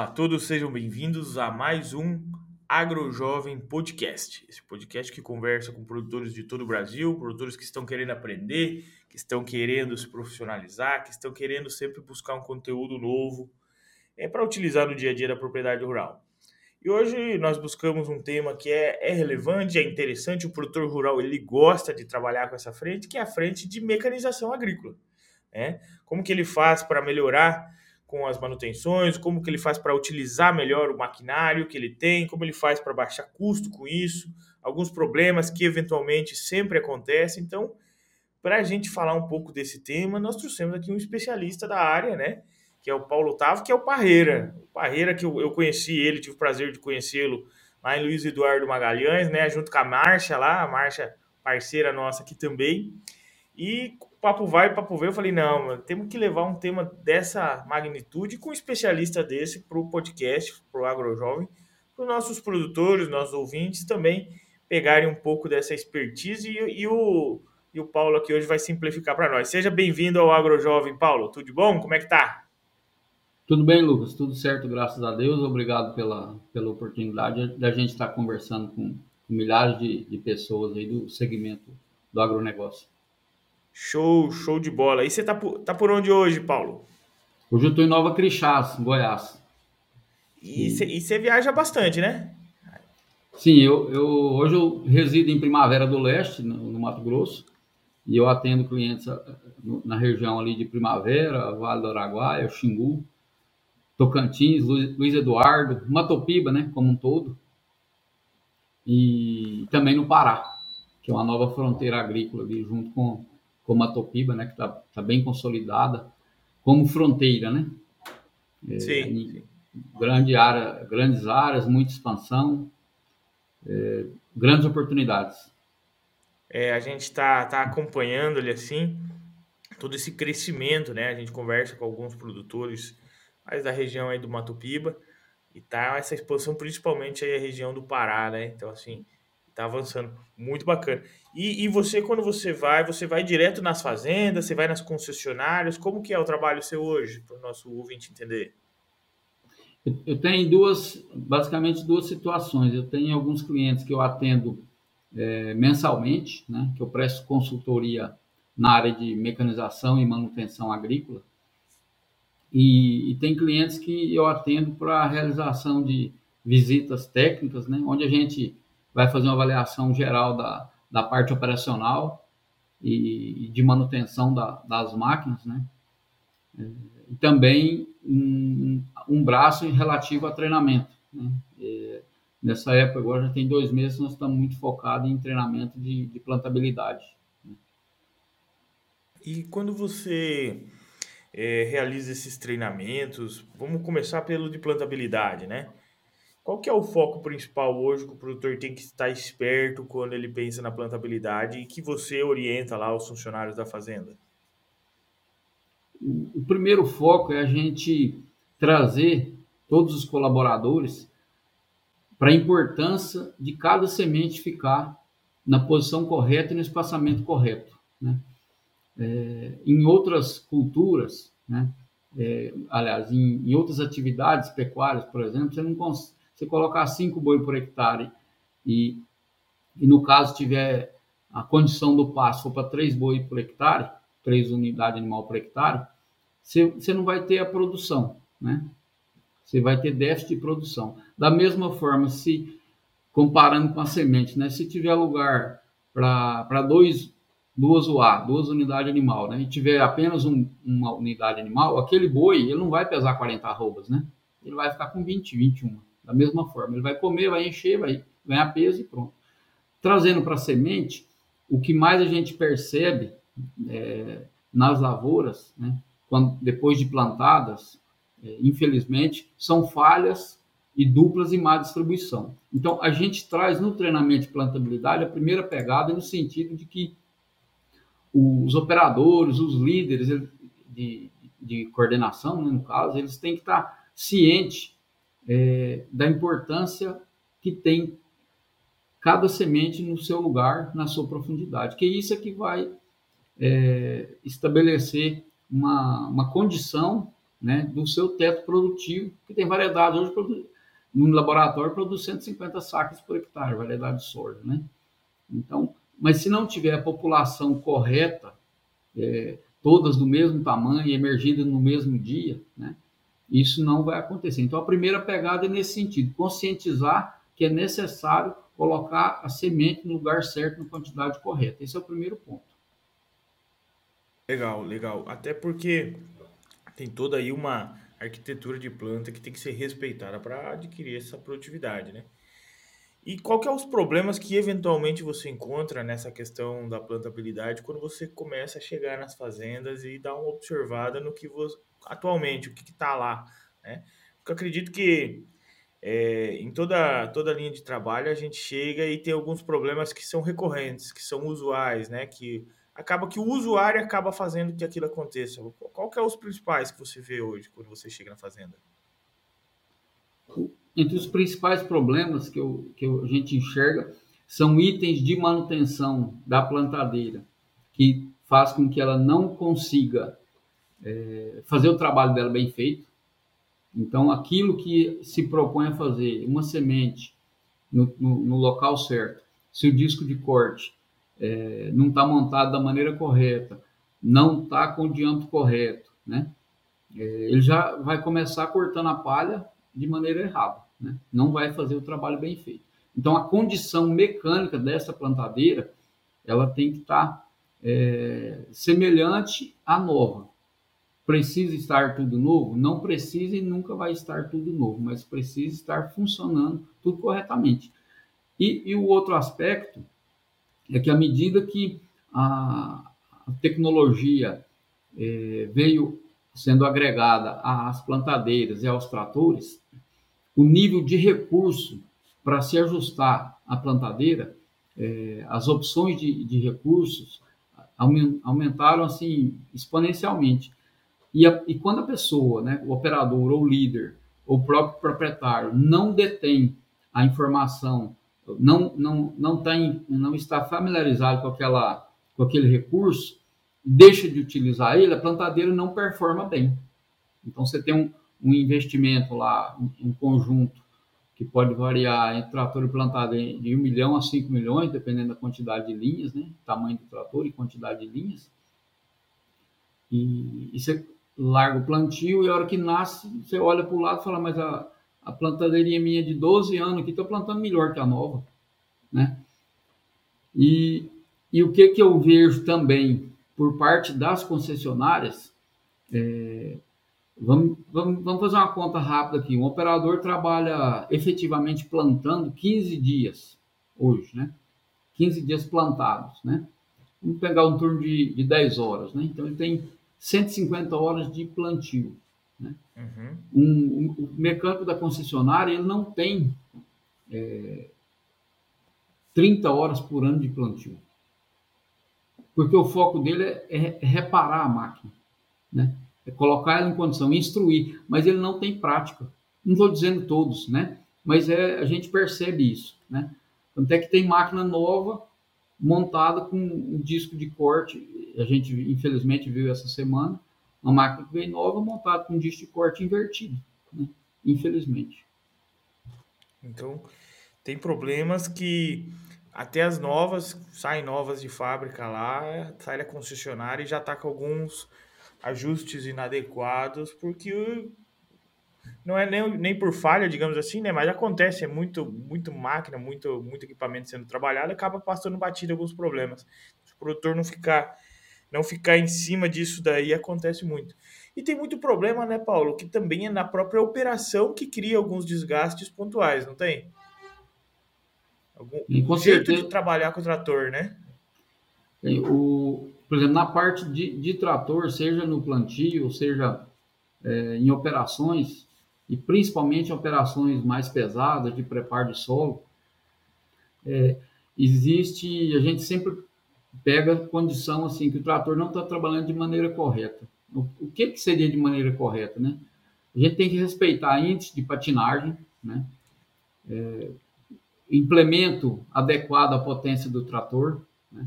Olá a todos, sejam bem-vindos a mais um AgroJovem Podcast. Esse podcast que conversa com produtores de todo o Brasil, produtores que estão querendo aprender, que estão querendo se profissionalizar, que estão querendo sempre buscar um conteúdo novo é, para utilizar no dia a dia da propriedade rural. E hoje nós buscamos um tema que é, é relevante, é interessante, o produtor rural ele gosta de trabalhar com essa frente, que é a frente de mecanização agrícola. Né? Como que ele faz para melhorar com as manutenções, como que ele faz para utilizar melhor o maquinário que ele tem, como ele faz para baixar custo com isso, alguns problemas que eventualmente sempre acontecem. Então, para a gente falar um pouco desse tema, nós trouxemos aqui um especialista da área, né? Que é o Paulo Otávio, que é o Parreira. O Parreira que eu, eu conheci ele, tive o prazer de conhecê-lo lá em Luiz Eduardo Magalhães, né? Junto com a Márcia lá, a Márcia, parceira nossa aqui também. E papo vai, papo vem, eu falei, não, mano, temos que levar um tema dessa magnitude com um especialista desse para o podcast, para o AgroJovem, para os nossos produtores, nossos ouvintes também pegarem um pouco dessa expertise e, e, o, e o Paulo aqui hoje vai simplificar para nós. Seja bem-vindo ao AgroJovem, Paulo. Tudo bom? Como é que tá? Tudo bem, Lucas. Tudo certo, graças a Deus. Obrigado pela, pela oportunidade da gente estar conversando com, milhares de, de pessoas aí do segmento do agronegócio. Show, show de bola. E você tá por, tá por onde hoje, Paulo? Hoje eu tô em Nova Crixás, Goiás. E você viaja bastante, né? Sim, eu, eu, hoje eu resido em Primavera do Leste, no, no Mato Grosso, e eu atendo clientes ah, na região ali de Primavera, Vale do Araguaia, Xingu, Tocantins, Luiz, Luiz Eduardo, Matopiba, né, como um todo, e também no Pará, que é uma nova fronteira agrícola ali, junto com como a Topiba, né, que está tá bem consolidada, como fronteira, né? É, sim. Grande área, grandes áreas, muita expansão, é, grandes oportunidades. É, a gente está tá acompanhando ele assim, todo esse crescimento, né? A gente conversa com alguns produtores mais da região aí do Mato Piba e tá essa exposição principalmente aí a região do Pará, né? Então assim, tá avançando, muito bacana. E, e você, quando você vai, você vai direto nas fazendas, você vai nas concessionárias, como que é o trabalho seu hoje, para o nosso ouvinte entender? Eu tenho duas, basicamente duas situações. Eu tenho alguns clientes que eu atendo é, mensalmente, né, que eu presto consultoria na área de mecanização e manutenção agrícola. E, e tem clientes que eu atendo para a realização de visitas técnicas, né, onde a gente vai fazer uma avaliação geral da, da parte operacional e, e de manutenção da, das máquinas, né? É, e também um, um braço relativo a treinamento. Né? E, nessa época, agora já tem dois meses, nós estamos muito focados em treinamento de, de plantabilidade. Né? E quando você é, realiza esses treinamentos, vamos começar pelo de plantabilidade, né? Qual que é o foco principal hoje que o produtor tem que estar esperto quando ele pensa na plantabilidade e que você orienta lá os funcionários da fazenda? O primeiro foco é a gente trazer todos os colaboradores para a importância de cada semente ficar na posição correta e no espaçamento correto. Né? É, em outras culturas, né? É, aliás, em, em, outras atividades pecuárias, por exemplo, você não consegue você colocar 5 boi por hectare e, e no caso tiver a condição do pasto para 3 boi por hectare, 3 unidades animal por hectare, você, você não vai ter a produção, né? Você vai ter déficit de produção. Da mesma forma, se comparando com a semente, né? Se tiver lugar para dois duas UA, duas unidades animal, né? E tiver apenas um, uma unidade animal, aquele boi, ele não vai pesar 40 arrobas, né? Ele vai ficar com 20, 21 da mesma forma. Ele vai comer, vai encher, vai ganhar peso e pronto. Trazendo para a semente, o que mais a gente percebe é, nas lavouras, né, quando, depois de plantadas, é, infelizmente, são falhas e duplas e má distribuição. Então, a gente traz no treinamento de plantabilidade a primeira pegada no sentido de que os operadores, os líderes de, de coordenação, né, no caso, eles têm que estar cientes é, da importância que tem cada semente no seu lugar, na sua profundidade, que isso é que vai é, estabelecer uma, uma condição né, do seu teto produtivo, que tem variedade hoje no laboratório produz 150 sacas por hectare, variedade de soja, né? Então, mas se não tiver a população correta, é, todas do mesmo tamanho, emergidas no mesmo dia, né? Isso não vai acontecer. Então, a primeira pegada é nesse sentido, conscientizar que é necessário colocar a semente no lugar certo, na quantidade correta. Esse é o primeiro ponto. Legal, legal. Até porque tem toda aí uma arquitetura de planta que tem que ser respeitada para adquirir essa produtividade, né? E qual que é os problemas que eventualmente você encontra nessa questão da plantabilidade quando você começa a chegar nas fazendas e dar uma observada no que você, atualmente, o que está lá, né? Porque eu acredito que é, em toda, toda linha de trabalho a gente chega e tem alguns problemas que são recorrentes, que são usuais, né? Que acaba que o usuário acaba fazendo que aquilo aconteça. Qual que é os principais que você vê hoje quando você chega na fazenda? entre os principais problemas que, eu, que a gente enxerga são itens de manutenção da plantadeira, que faz com que ela não consiga é, fazer o trabalho dela bem feito. Então, aquilo que se propõe a fazer, uma semente no, no, no local certo, se o disco de corte é, não está montado da maneira correta, não está com o diâmetro correto, né? É, ele já vai começar cortando a palha de maneira errada, né? não vai fazer o trabalho bem feito. Então, a condição mecânica dessa plantadeira, ela tem que estar tá, é, semelhante à nova. Precisa estar tudo novo? Não precisa e nunca vai estar tudo novo, mas precisa estar funcionando tudo corretamente. E, e o outro aspecto é que à medida que a, tecnologia é, veio sendo agregada às plantadeiras e aos tratores, o nível de recurso para se ajustar à plantadeira, é, as opções de, de recursos aumentaram assim exponencialmente. E, a, e, quando a pessoa, né, o operador ou líder, ou o próprio proprietário, não detém a informação, não, não, não, tem, não está familiarizado com, aquela, com aquele recurso, deixa de utilizar ele, a plantadeira não performa bem. Então, você tem um, um investimento lá, um, um, conjunto que pode variar entre trator e plantadeira de 1 milhão a 5 milhões, dependendo da quantidade de linhas, né? tamanho do trator e quantidade de linhas. E, e você larga o plantio e a hora que nasce, você olha para o lado e fala, mas a, a plantadeirinha minha de 12 anos aqui, estou plantando melhor que a nova. Né? E, e o que, que eu vejo também por parte das concessionárias, é, vamos, vamos, vamos fazer uma conta rápida aqui. Um operador trabalha efetivamente plantando 15 dias hoje, né? 15 dias plantados, né? Vamos pegar um turno de, de 10 horas, né? Então ele tem 150 horas de plantio. Né? Uhum. Um, um, o mecânico da concessionária ele não tem é, 30 horas por ano de plantio porque o foco dele é, é reparar a máquina, né? É colocar ela em condição, instruir, mas ele não tem prática. Não estou dizendo todos, né? Mas é, a gente percebe isso, né? Tanto é que tem máquina nova montada com um disco de corte. A gente, infelizmente, viu essa semana uma máquina que veio nova montada com um disco de corte invertido, né? infelizmente. Então, tem problemas que até as novas, saem novas de fábrica lá, sai da concessionária e já está com alguns ajustes inadequados, porque não é nem, nem por falha, digamos assim, né? Mas acontece, é muito, muito máquina, muito, muito equipamento sendo trabalhado, acaba passando batido alguns problemas. Se o produtor não ficar, não ficar em cima disso daí, acontece muito. E tem muito problema, né, Paulo? Que também é na própria operação que cria alguns desgastes pontuais, não tem? Algum e com jeito certeza, de trabalhar com o trator, né? O, por exemplo, na parte de, de trator, seja no plantio, seja é, em operações, e principalmente operações mais pesadas de preparo de solo, é, existe, a gente sempre pega condição assim que o trator não está trabalhando de maneira correta. O, o, que, que seria de maneira correta, né? A gente tem que respeitar índice de patinagem, né? É, implemento adequado à potência do trator. Né?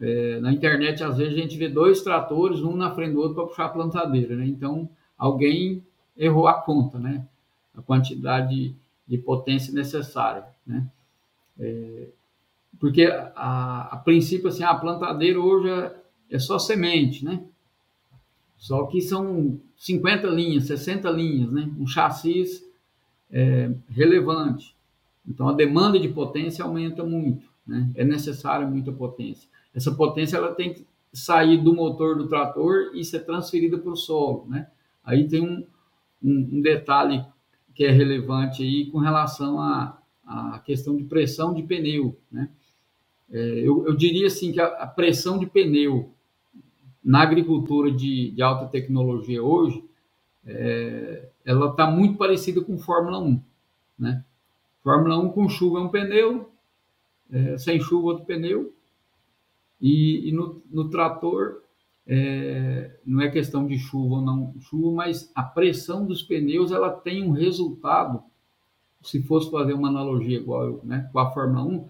É, na internet, às vezes, a gente vê dois tratores, um na frente do outro, para puxar a plantadeira. Né? Então, alguém errou a conta, né? A quantidade de potência necessária, né? É, porque a, a, princípio assim, a plantadeira hoje é, é só semente, né? Só que são 50 linhas, 60 linhas, né? Um chassi é, relevante. Então a demanda de potência aumenta muito, né? É necessária muita potência. Essa potência ela tem que sair do motor do trator e ser transferida para o solo, né? Aí tem um, um, um, detalhe que é relevante aí com relação à, à questão de pressão de pneu, né? É, eu, eu, diria assim que a, a, pressão de pneu na agricultura de, de alta tecnologia hoje, é, ela está muito parecida com Fórmula 1, né? Fórmula 1 com chuva é um pneu, é, sem chuva outro pneu, e, e no, no, trator é, não é questão de chuva ou não chuva, mas a pressão dos pneus ela tem um resultado, se fosse fazer uma analogia igual né, com a Fórmula 1,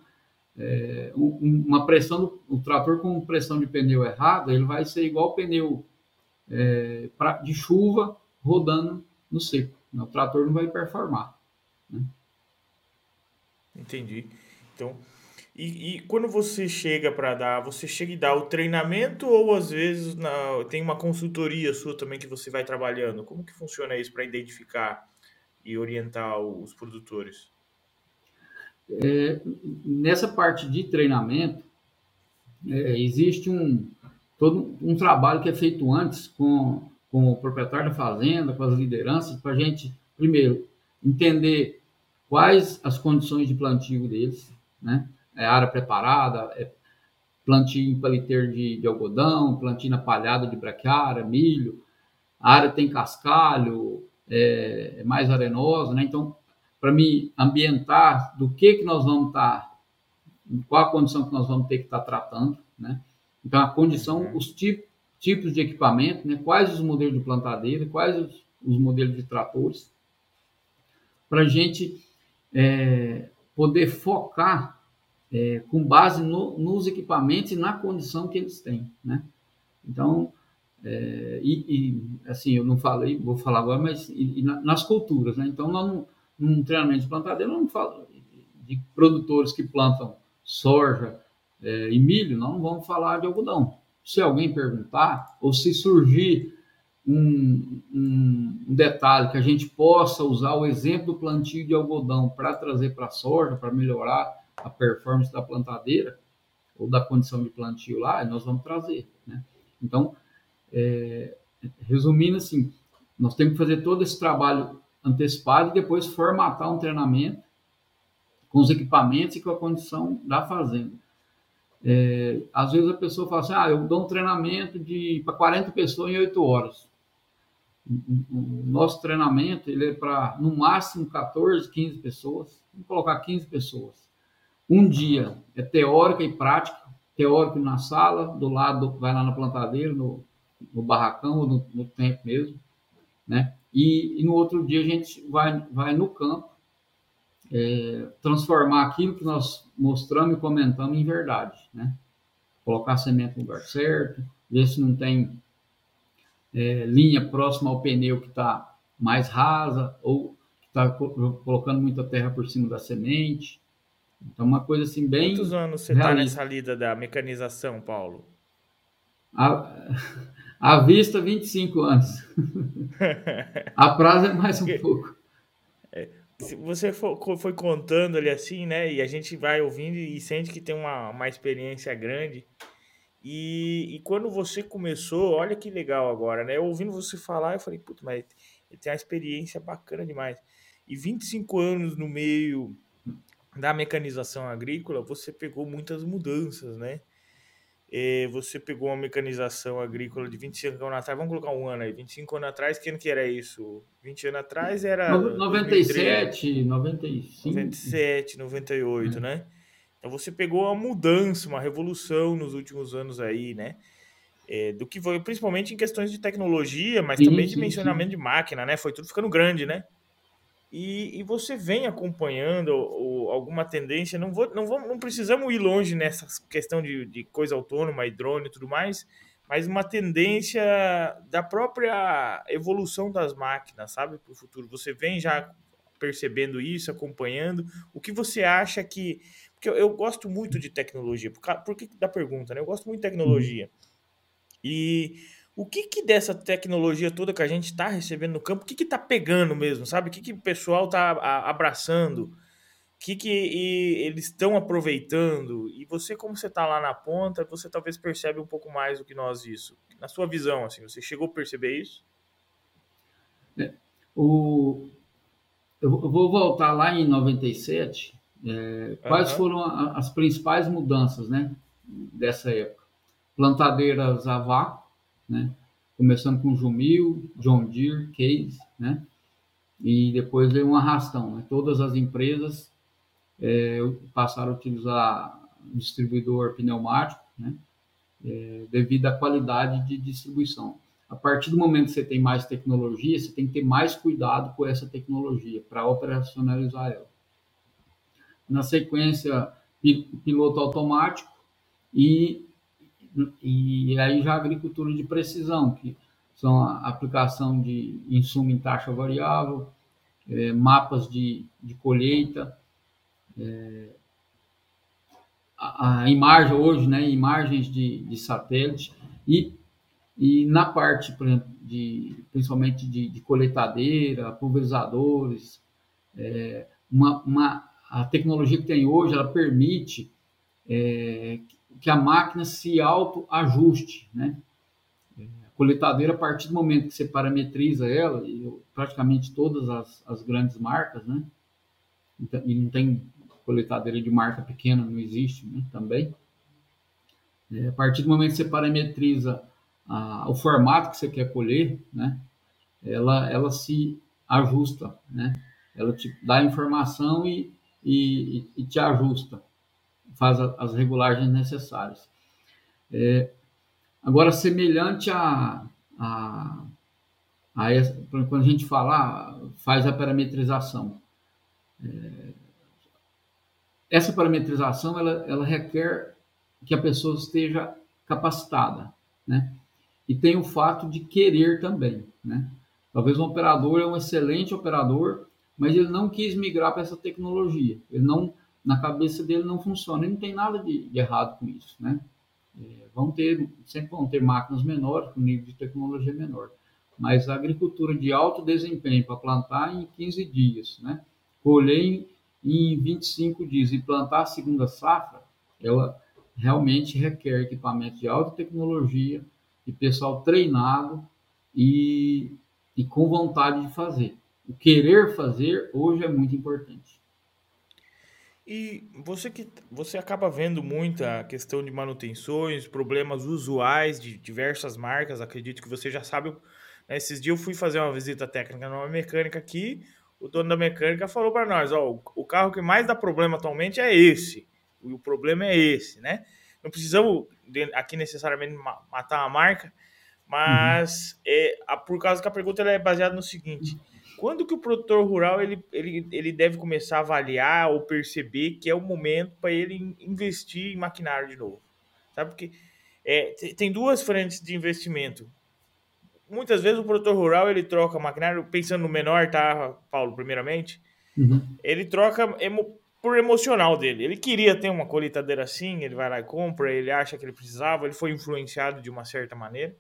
é, um, uma pressão, do, o trator com pressão de pneu errada, ele vai ser igual pneu é, pra, de chuva rodando no seco. Né? O trator não vai performar. Né? Entendi. Então, e, e quando você chega para dar, você chega e dá o treinamento ou às vezes na, tem uma consultoria sua também que você vai trabalhando? Como que funciona isso para identificar e orientar os produtores? É, nessa parte de treinamento, é, existe um, todo um trabalho que é feito antes com, com o proprietário da fazenda, com as lideranças, para a gente, primeiro, entender quais as condições de plantio deles, né? É área preparada, é plantio em paliteiro de, de algodão, plantio na palhada de braquiária, milho, a área tem cascalho, é, é mais arenosa, né? Então, para me ambientar do que que nós vamos estar, tá, qual a condição que nós vamos ter que estar tá tratando, né? Então, a condição, uhum. os tipos, tipos de equipamento, né? Quais os modelos de plantadeira, quais os, os modelos de tratores, para a gente é, poder focar é, com base no, nos equipamentos e na condição que eles têm, né? Então, é, e, e, assim, eu não falei, vou falar agora, mas e, e nas culturas, né? Então, nós não, num treinamento de plantadeira, não falo de produtores que plantam soja é, e milho, não vamos falar de algodão. Se alguém perguntar, ou se surgir um, um, um, detalhe que a gente possa usar o exemplo do plantio de algodão para trazer para a soja, para melhorar a performance da plantadeira ou da condição de plantio lá, nós vamos trazer. Né? Então, é, resumindo assim, nós temos que fazer todo esse trabalho antecipado e depois formatar um treinamento com os equipamentos e com a condição da fazenda. É, às vezes a pessoa fala assim, ah, eu dou um treinamento de para 40 pessoas em 8 horas. O nosso treinamento ele é para no máximo 14, 15 pessoas. Vamos colocar 15 pessoas. Um dia é teórica e prática, teórico na sala, do lado vai lá na plantadeira, no, no barracão ou no, no tempo mesmo, né? E, e, no outro dia a gente vai, vai no campo é, transformar aquilo que nós mostramos e comentamos em verdade, né? Colocar a semente no lugar certo, ver se não tem é, linha próxima ao pneu que está mais rasa ou que está colocando muita terra por cima da semente. Então, uma coisa assim bem. Quantos anos você está nessa lida da mecanização, Paulo? A, à vista, 25 anos. a prazo é mais um pouco. É, você foi contando ali assim, né? E a gente vai ouvindo e sente que tem uma, uma experiência grande. E, e quando você começou, olha que legal agora, né? Eu ouvindo você falar, eu falei, puta, mas ele tem uma experiência bacana demais. E 25 anos no meio da mecanização agrícola, você pegou muitas mudanças, né? E você pegou uma mecanização agrícola de 25 anos atrás, vamos colocar um ano aí, 25 anos atrás, que ano que era isso? 20 anos atrás era... 97, 95. 97, 98, é. né? Então você pegou uma mudança, uma revolução nos últimos anos aí, né? É, do que foi, principalmente em questões de tecnologia, mas sim, também de dimensionamento de máquina, né? Foi tudo ficando grande, né? E, e você vem acompanhando ou, alguma tendência, não, vou, não, vamos, não precisamos ir longe nessa questão de, de coisa autônoma e drone e tudo mais, mas uma tendência da própria evolução das máquinas, sabe, para o futuro. Você vem já percebendo isso, acompanhando. O que você acha que. Porque eu, eu gosto muito de tecnologia. Por, por que da pergunta, né? Eu gosto muito de tecnologia. E o que, que dessa tecnologia toda que a gente está recebendo no campo, o que está pegando mesmo, sabe? O que, que o pessoal está abraçando? O que, que eles estão aproveitando? E você, como você está lá na ponta, você talvez percebe um pouco mais do que nós isso. Na sua visão, assim, você chegou a perceber isso? É, o... Eu vou voltar lá em 97. É, quais uhum. foram a, as principais mudanças né, dessa época? Plantadeiras a vácuo, né? Começando com Jumil, John Deere, Case, né? E depois veio um arrastão, né? Todas as empresas é, passaram a utilizar distribuidor pneumático, né? É, devido à qualidade de distribuição. A partir do momento que você tem mais tecnologia, você tem que ter mais cuidado com essa tecnologia para operacionalizar ela. Na sequência, piloto automático e e aí já a agricultura de precisão, que são a aplicação de insumo em taxa variável, é, mapas de, de colheita, é, a, a, imagem hoje, né, imagens de, de satélite e, e na parte, por exemplo, de, principalmente de, de coletadeira, pulverizadores, é, uma, uma, a tecnologia que tem hoje, ela permite é, que a máquina se autoajuste, né? A coletadeira, a partir do momento que você parametriza ela, e praticamente todas as, as grandes marcas, né? Então, e não tem coletadeira de marca pequena, não existe né? também. É, a partir do momento que você parametriza a, o formato que você quer colher, né? Ela, ela se ajusta, né? Ela te dá informação e, e, e te ajusta faz as regulagens necessárias. É, agora, semelhante a, a, a essa, quando a gente fala, faz a parametrização. É, essa parametrização, ela, ela requer que a pessoa esteja capacitada, né? E tem o fato de querer também, né? Talvez um operador é um excelente operador, mas ele não quis migrar para essa tecnologia. Ele não na cabeça dele não funciona. E não tem nada de, de errado com isso, né? É, vão ter, sempre vão ter máquinas menores, com nível de tecnologia menor. Mas a agricultura de alto desempenho para plantar em 15 dias, né? Colher em, em 25 dias e plantar a segunda safra, ela realmente requer equipamento de alta tecnologia e pessoal treinado e, e com vontade de fazer. O querer fazer hoje é muito importante. E você que você acaba vendo muita questão de manutenções, problemas usuais de diversas marcas, acredito que você já sabe. Né, esses dias eu fui fazer uma visita técnica numa mecânica aqui, o dono da mecânica falou para nós, ó, o carro que mais dá problema atualmente é esse. E o problema é esse, né? Não precisamos aqui necessariamente matar a marca, mas uhum. é, por causa que a pergunta é baseada no seguinte: quando que o produtor rural ele, ele, ele deve começar a avaliar ou perceber que é o momento para ele investir em maquinário de novo? Sabe porque é, tem duas frentes de investimento. Muitas vezes o produtor rural ele troca maquinário, pensando no menor, tá, Paulo, primeiramente, uhum. ele troca emo, por emocional dele. Ele queria ter uma colheitadeira assim, ele vai lá e compra, ele acha que ele precisava, ele foi influenciado de uma certa maneira.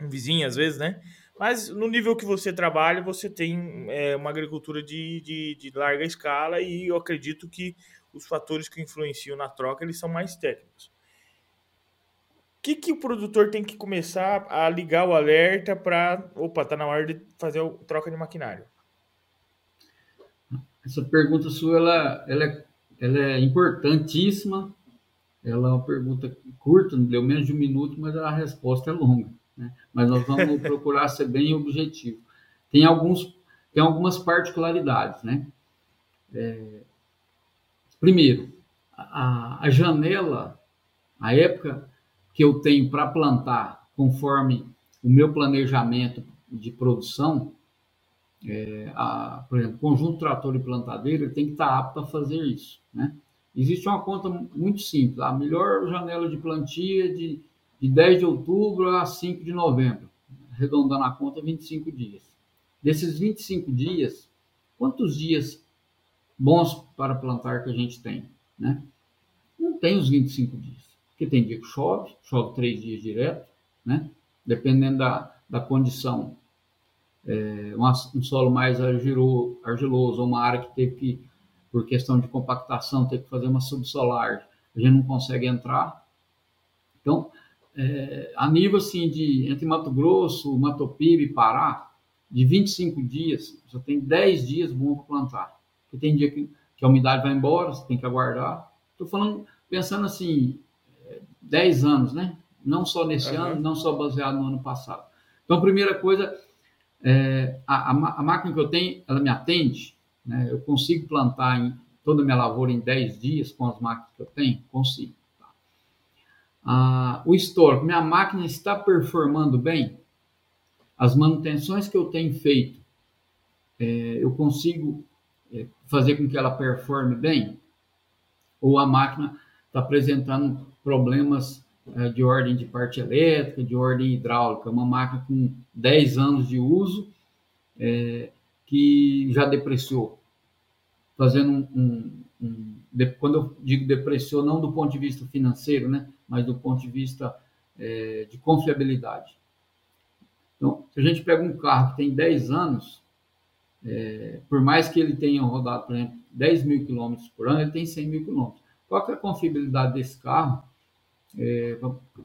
Um vizinho, às vezes, né? Mas no nível que você trabalha, você tem é, uma agricultura de, de, de, larga escala e eu acredito que os fatores que influenciam na troca eles são mais técnicos. O que, que o produtor tem que começar a ligar o alerta para. Opa, tá na hora de fazer a troca de maquinário? Essa pergunta sua ela, ela, é, ela é importantíssima. Ela é uma pergunta curta, deu menos de um minuto, mas a resposta é longa né? mas nós vamos procurar ser bem objetivo. Tem, alguns, tem algumas particularidades. Né? É, primeiro, a, a janela, a época que eu tenho para plantar, conforme o meu planejamento de produção, é, a, por exemplo, conjunto trator e plantadeira tem que estar apto a fazer isso. Né? Existe uma conta muito simples, a melhor janela de plantia de de 10 de outubro a 5 de novembro, arredondando a conta, 25 dias. Desses 25 dias, quantos dias bons para plantar que a gente tem? Né? Não tem os 25 dias, porque tem dia que chove, chove três dias direto, né? dependendo da, da condição. É, um solo mais argiloso, uma área que teve que, por questão de compactação, ter que fazer uma subsolar, a gente não consegue entrar. Então, é, a nível assim, de entre Mato Grosso, Mato Piba e Pará, de 25 dias, só tem 10 dias bom para plantar. Porque tem dia que, que, a umidade vai embora, você tem que aguardar. Estou falando, pensando assim, 10 anos, né? Não só nesse uhum. ano, não só baseado no ano passado. Então, a primeira coisa, é, a, a, a, máquina que eu tenho, ela me atende, né? Eu consigo plantar em, toda a minha lavoura em 10 dias com as máquinas que eu tenho? Consigo ah, o histórico, minha máquina está performando bem, as manutenções que eu tenho feito, é, eu consigo é, fazer com que ela performe bem, ou a máquina está apresentando problemas é, de ordem de parte elétrica, de ordem hidráulica, uma máquina com 10 anos de uso é, que já depreciou, fazendo um, um, um quando eu digo depreciou, não do ponto de vista financeiro, né? Mas do ponto de vista é, de confiabilidade. Então, se a gente pega um carro que tem 10 anos, é, por mais que ele tenha rodado, por exemplo, 10 mil quilômetros por ano, ele tem 100 mil quilômetros. Qual é a confiabilidade desse carro? É,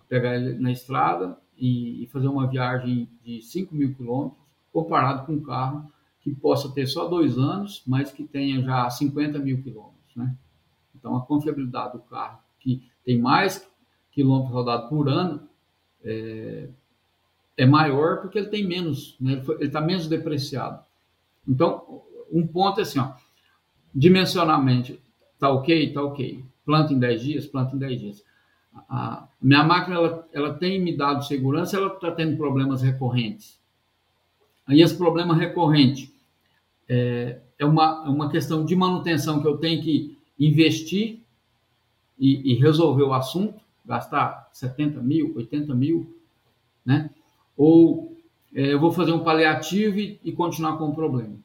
pegar ele na estrada e, e, fazer uma viagem de 5 mil quilômetros, comparado com um carro que possa ter só dois anos, mas que tenha já 50 mil quilômetros. Né? Então, a confiabilidade do carro, que tem mais quilômetros rodados por ano, é, é, maior porque ele tem menos, né? ele está menos depreciado. Então, um ponto é assim, ó, dimensionalmente, está ok? Está ok. Planta em 10 dias? Planta em 10 dias. A minha máquina, ela, ela tem me dado segurança, ela está tendo problemas recorrentes. Aí esse problema recorrente é, é uma, é uma questão de manutenção que eu tenho que investir e, e resolver o assunto, gastar 70 mil, 80 mil, né? Ou é, eu vou fazer um paliativo e, e, continuar com o problema,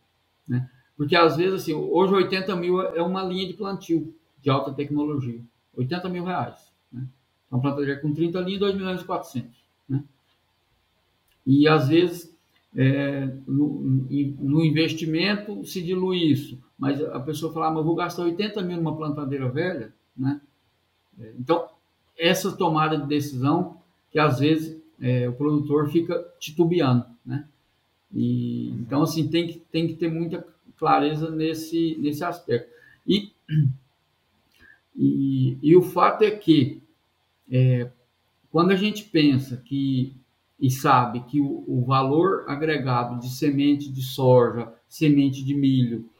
né? Porque às vezes, assim, hoje 80 mil é uma linha de plantio de alta tecnologia, 80 mil reais, né? Então, plantadeira com 30 linhas, 2 milhões e 400, né? E às vezes, é, no, no, investimento se dilui isso, mas a pessoa fala, ah, mas eu vou gastar 80 mil numa plantadeira velha, né? É, então, essa tomada de decisão que às vezes é, o produtor fica titubeando, né? E, então, assim, tem que, tem que ter muita clareza nesse, nesse aspecto. E, e, e o fato é que, é, quando a gente pensa que e sabe que o, o, valor agregado de semente de soja, semente de milho,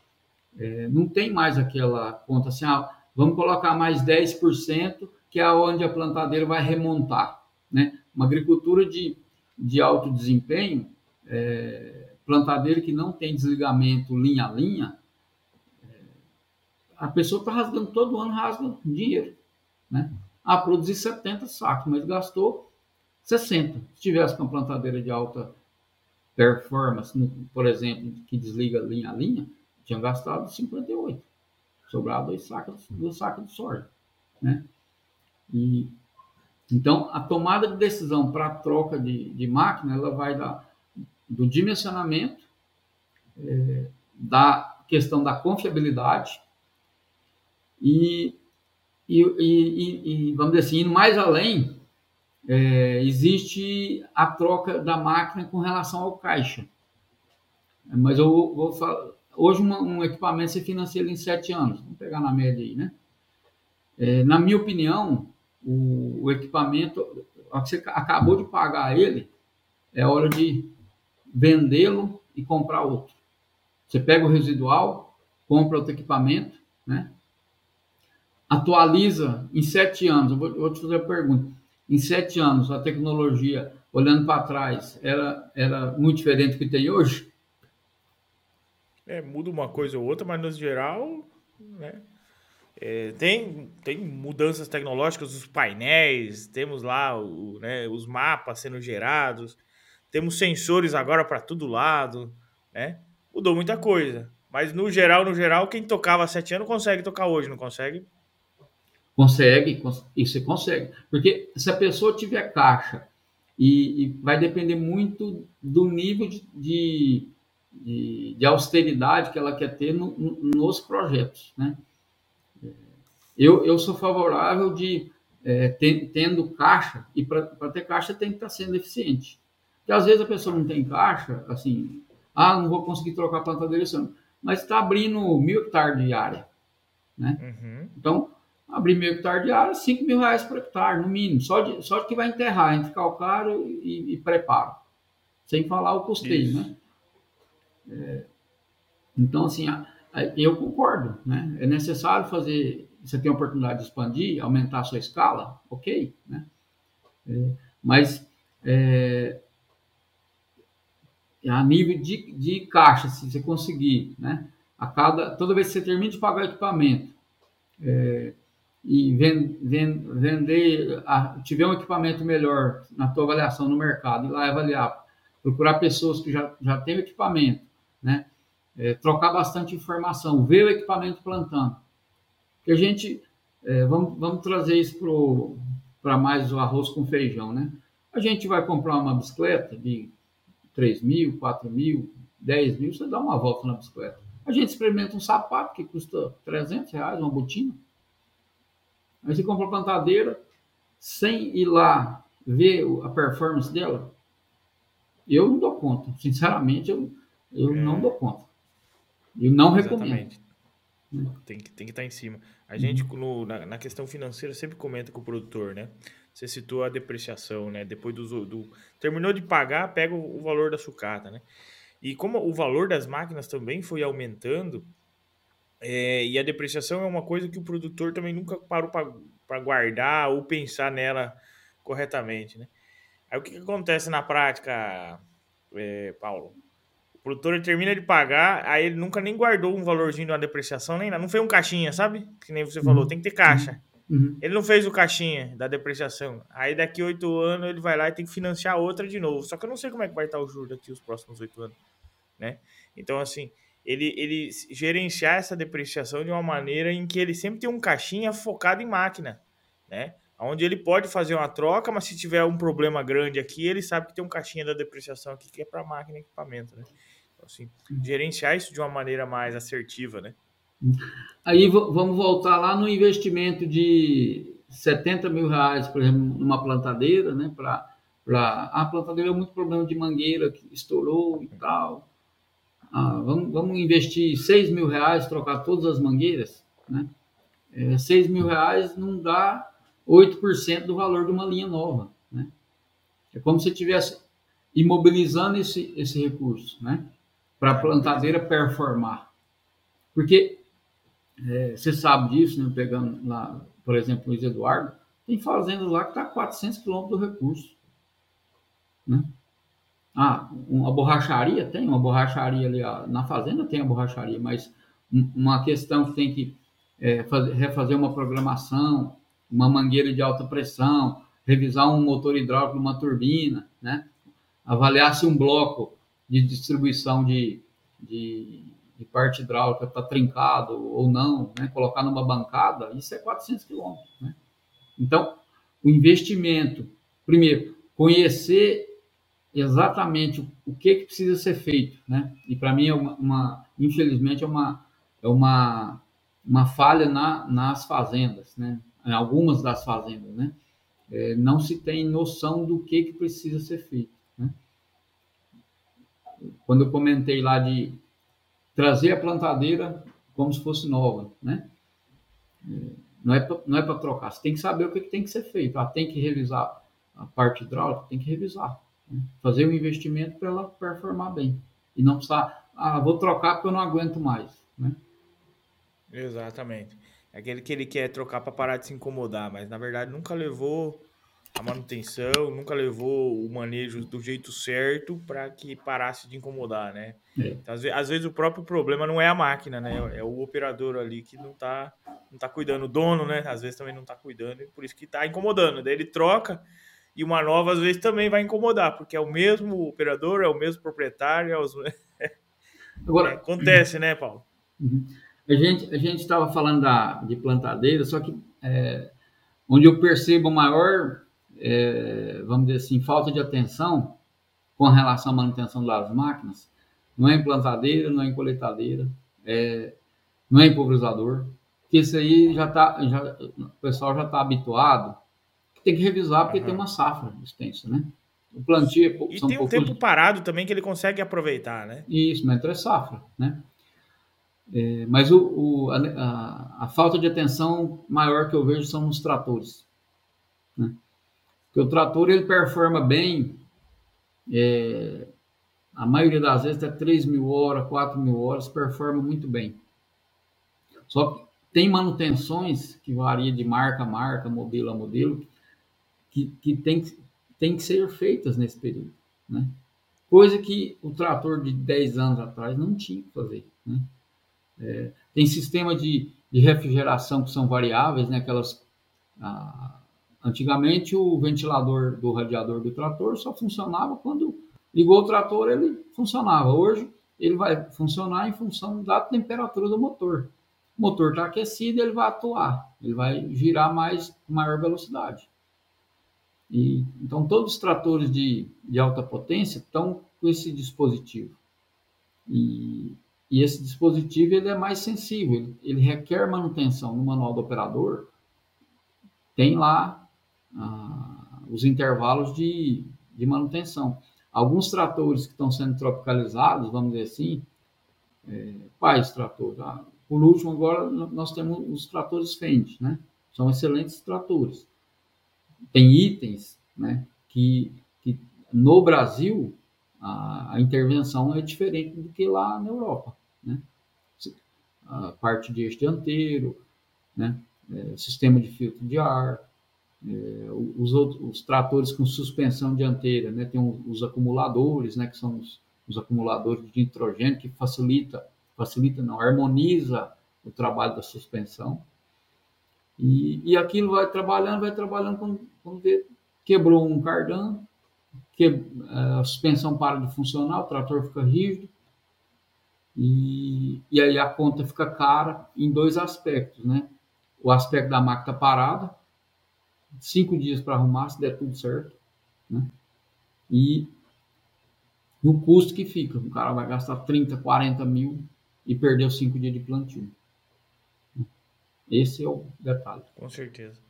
é, não tem mais aquela conta assim, ah, vamos colocar mais 10% que é onde a plantadeira vai remontar. Né? Uma agricultura de, de alto desempenho, é, plantadeira que não tem desligamento linha a linha, é, a pessoa está rasgando todo ano, rasga dinheiro. Né? Ah, produzir 70 sacos, mas gastou 60. Se tivesse uma plantadeira de alta performance, por exemplo, que desliga linha a linha, tinha gastado 58. Sobrava dois sacos, dois sacos de soja. Né? E, então, a tomada de decisão para a troca de, de máquina, ela vai da, do dimensionamento, é, da questão da confiabilidade e, e, e, e, vamos dizer assim, indo mais além, é, existe a troca da máquina com relação ao caixa. Mas eu vou falar, hoje um, um equipamento se financia em sete anos, vamos pegar na média aí, né? É, na minha opinião, o, o equipamento, você acabou de pagar ele, é hora de vendê-lo e comprar outro. Você pega o residual, compra outro equipamento, né? atualiza em sete anos. Eu vou, vou te fazer a pergunta. Em sete anos, a tecnologia, olhando para trás, era, era muito diferente do que tem hoje? É, muda uma coisa ou outra, mas no geral, né? É, tem, tem mudanças tecnológicas, os painéis, temos lá o, né, os mapas sendo gerados, temos sensores agora para todo lado, né? Mudou muita coisa. Mas no geral, no geral, quem tocava há sete anos consegue tocar hoje, não consegue? Consegue, isso consegue. Porque se a pessoa tiver caixa e, e vai depender muito do nível de, de, de, de, austeridade que ela quer ter no, no, nos projetos, né? Eu, eu sou favorável de é, tendo caixa, e para ter caixa tem que estar sendo eficiente. Porque às vezes a pessoa não tem caixa, assim, ah, não vou conseguir trocar a plantadeira esse ano, mas está abrindo mil hectares de área. Né? Uhum. Então, abrir mil hectares de área, 5 mil reais por hectare, no mínimo, só de, só de que vai enterrar entre calcário e, e preparo. Sem falar o custeio, Isso. né? É, então, assim, eu concordo, né? É necessário fazer você tem a oportunidade de expandir, aumentar a sua escala, ok, né? É, mas é, a nível de, de caixa, se você conseguir, né? A cada, toda vez que você termina de pagar o equipamento é, e vend, vend, vender, a, tiver um equipamento melhor na tua avaliação no mercado e lá avaliar, procurar pessoas que já, já têm o equipamento, né? É, trocar bastante informação, ver o equipamento plantando que a gente é, vamos, vamos trazer isso para mais o arroz com feijão, né? A gente vai comprar uma bicicleta de 3 mil, 4 mil, 10 mil, você dá uma volta na bicicleta. A gente experimenta um sapato que custa 300 reais, uma botina. Aí você compra a plantadeira sem ir lá ver a performance dela. Eu não dou conta. Sinceramente, eu, eu é. não dou conta. Eu não Exatamente. recomendo. Tem que, tem que estar tá em cima. A gente, uhum. no, na, na, questão financeira, sempre comenta com o produtor, né? Você citou a depreciação, né? Depois do, do terminou de pagar, pega o, o, valor da sucata, né? E como o valor das máquinas também foi aumentando, é, e a depreciação é uma coisa que o produtor também nunca parou para guardar ou pensar nela corretamente, né? Aí o que, que acontece na prática, é, Paulo? O produtor termina de pagar, aí ele nunca nem guardou um valorzinho de uma depreciação, nem nada. Não fez um caixinha, sabe? Que nem você falou, uhum. tem que ter caixa. Uhum. Ele não fez o caixinha da depreciação. Aí daqui oito anos ele vai lá e tem que financiar outra de novo. Só que eu não sei como é que vai estar o juro daqui os próximos oito anos, né? Então, assim, ele, ele gerenciar essa depreciação de uma maneira em que ele sempre tem um caixinha focado em máquina, né? Onde ele pode fazer uma troca, mas se tiver um problema grande aqui, ele sabe que tem um caixinha da depreciação aqui que é para máquina e equipamento, né? Assim, gerenciar isso de uma maneira mais assertiva, né? Aí vamos voltar lá no investimento de 70 mil reais, por exemplo, numa plantadeira, né? Para a plantadeira é muito problema de mangueira que estourou e tal. Ah, vamos, vamos investir 6 mil reais, trocar todas as mangueiras, né? É, 6 mil reais não dá 8% do valor de uma linha nova, né? É como se estivesse imobilizando esse, esse recurso, né? Para a plantadeira performar. Porque é, você sabe disso, né? pegando lá, por exemplo, o Luiz Eduardo, tem fazendas lá que está a 400 quilômetros do recurso. Né? Ah, uma borracharia tem, uma borracharia ali na fazenda tem a borracharia, mas uma questão que tem que é, fazer, refazer uma programação, uma mangueira de alta pressão, revisar um motor hidráulico uma turbina, né? avaliar se um bloco de distribuição de, de, de parte hidráulica está trincado ou não, né? colocar numa bancada, isso é 400 quilômetros. Né? Então, o investimento, primeiro, conhecer exatamente o que, que precisa ser feito, né? E para mim é uma, uma, infelizmente é uma é uma uma falha na, nas fazendas, né? Em algumas das fazendas, né? É, não se tem noção do que que precisa ser feito quando eu comentei lá de trazer a plantadeira como se fosse nova, né? Não é não é para trocar, você tem que saber o que, tem que ser feito. Ah, tem que revisar a parte hidráulica, tem que revisar. Né? Fazer um investimento para ela performar bem. E não precisar, ah, vou trocar porque eu não aguento mais, né? Exatamente. É aquele que ele quer trocar para parar de se incomodar, mas na verdade nunca levou a manutenção, nunca levou o manejo do jeito certo para que parasse de incomodar, né? É. Então, às, vezes, às, vezes, o próprio problema não é a máquina, né? É o operador ali que não está não tá cuidando. O dono, né? Às vezes também não está cuidando, e por isso que está incomodando. Daí ele troca e uma nova às vezes também vai incomodar, porque é o mesmo operador, é o mesmo proprietário, é os... Agora, é, acontece, né, Paulo? Uhum. A gente a gente estava falando da, de plantadeira, só que é, onde eu percebo maior é, vamos dizer assim, falta de atenção com relação à manutenção das máquinas, não é em plantadeira, não é em coletadeira, é, não é em pulverizador, que isso aí já tá, já, o pessoal já está habituado, tem que revisar porque uhum. tem uma safra extensa, né? O plantio é, e tem um tempo parado também que ele consegue aproveitar, né? Isso, mas entre safra, né? É, mas o, o a, a, falta de atenção maior que eu vejo são nos tratores. Né? Porque o trator ele performa bem, é, a maioria das vezes até 3 mil horas, 4 mil horas, performa muito bem. Só que tem manutenções que varia de marca a marca, modelo a modelo, que, que tem, tem que ser feitas nesse período. Né? Coisa que o trator de 10 anos atrás não tinha que fazer. Né? É, tem sistema de, de refrigeração que são variáveis, né? aquelas. Ah, Antigamente o ventilador do radiador do trator só funcionava quando ligou o trator, ele funcionava. Hoje ele vai funcionar em função da temperatura do motor. O motor está aquecido, ele vai atuar, ele vai girar mais maior velocidade. E, então todos os tratores de, de alta potência estão com esse dispositivo. E, e esse dispositivo ele é mais sensível, ele, ele requer manutenção no manual do operador. Tem lá ah, os intervalos de, de manutenção. Alguns tratores que estão sendo tropicalizados, vamos dizer assim, é, quais tratores? Ah, por último, agora nós temos os tratores Fendt, né? São excelentes tratores. Tem itens, né? Que, que no Brasil a, a intervenção é diferente do que lá na Europa, né? A parte de eixo dianteiro, né? É, sistema de filtro de ar, é, os, outros, os tratores com suspensão dianteira, né? Tem os acumuladores, né? Que são os, os acumuladores de nitrogênio que facilita, facilita não, harmoniza o trabalho da suspensão. E, e aquilo vai trabalhando, vai trabalhando, quando, quando vê, quebrou um cardan, que, é, a suspensão para de funcionar, o trator fica rígido, e, e aí a conta fica cara em dois aspectos, né? O aspecto da máquina parada, cinco dias para arrumar, se der tudo certo. Né? E o custo que fica. O cara vai gastar 30, 40 mil e perdeu cinco dias de plantio. Esse é o detalhe. Com certeza.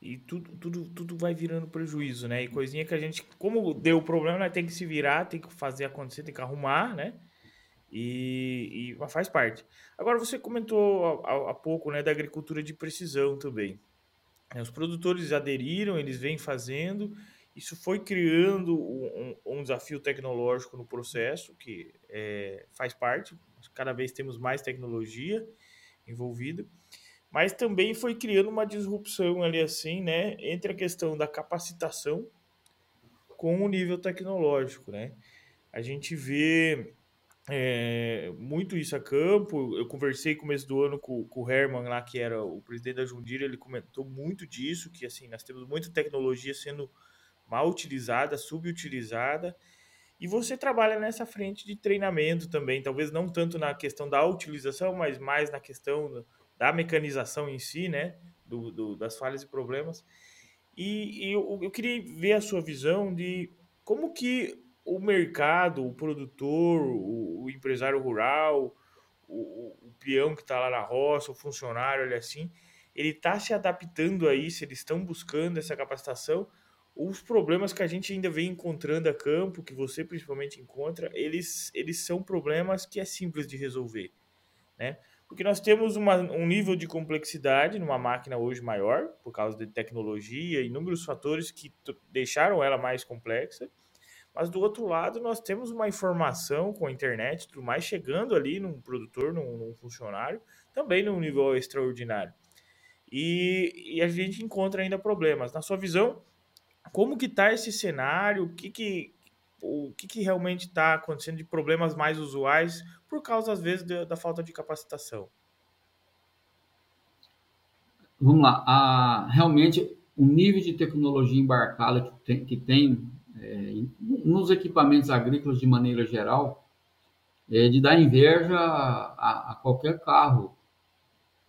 E tudo, tudo, tudo vai virando prejuízo, né? E coisinha que a gente, como deu o problema, né, tem que se virar, tem que fazer acontecer, tem que arrumar, né? E, e faz parte. Agora, você comentou há, há pouco né, da agricultura de precisão também. É, os produtores aderiram, eles vêm fazendo. Isso foi criando um, um desafio tecnológico no processo, que é, faz parte. Cada vez temos mais tecnologia envolvida. Mas também foi criando uma disrupção ali assim, né? Entre a questão da capacitação com o nível tecnológico, né? A gente vê é, muito isso a campo. Eu conversei no começo do ano com, com, o Herman lá, que era o presidente da Jundir, ele comentou muito disso, que assim, nós temos muita tecnologia sendo mal utilizada, subutilizada. E você trabalha nessa frente de treinamento também, talvez não tanto na questão da utilização, mas mais na questão da mecanização em si, né? Do, do das falhas e problemas. E, e eu, eu queria ver a sua visão de como que o mercado, o produtor, o, o empresário rural, o, o peão que está lá na roça, o funcionário, olha assim, ele está se adaptando a isso, eles estão buscando essa capacitação. Os problemas que a gente ainda vem encontrando a campo, que você principalmente encontra, eles, eles são problemas que é simples de resolver, né? Porque nós temos uma, um nível de complexidade numa máquina hoje maior, por causa de tecnologia inúmeros fatores que deixaram ela mais complexa. Mas do outro lado, nós temos uma informação com a internet tudo mais chegando ali num produtor, num, num funcionário, também num nível extraordinário. E, e, a gente encontra ainda problemas. Na sua visão, como que está esse cenário? O que que, o que, que realmente está acontecendo de problemas mais usuais por causa, às vezes, da, da falta de capacitação? Vamos lá. A, realmente, o nível de tecnologia embarcada que tem, que tem é, nos equipamentos agrícolas de maneira geral é de dar inveja a, a qualquer carro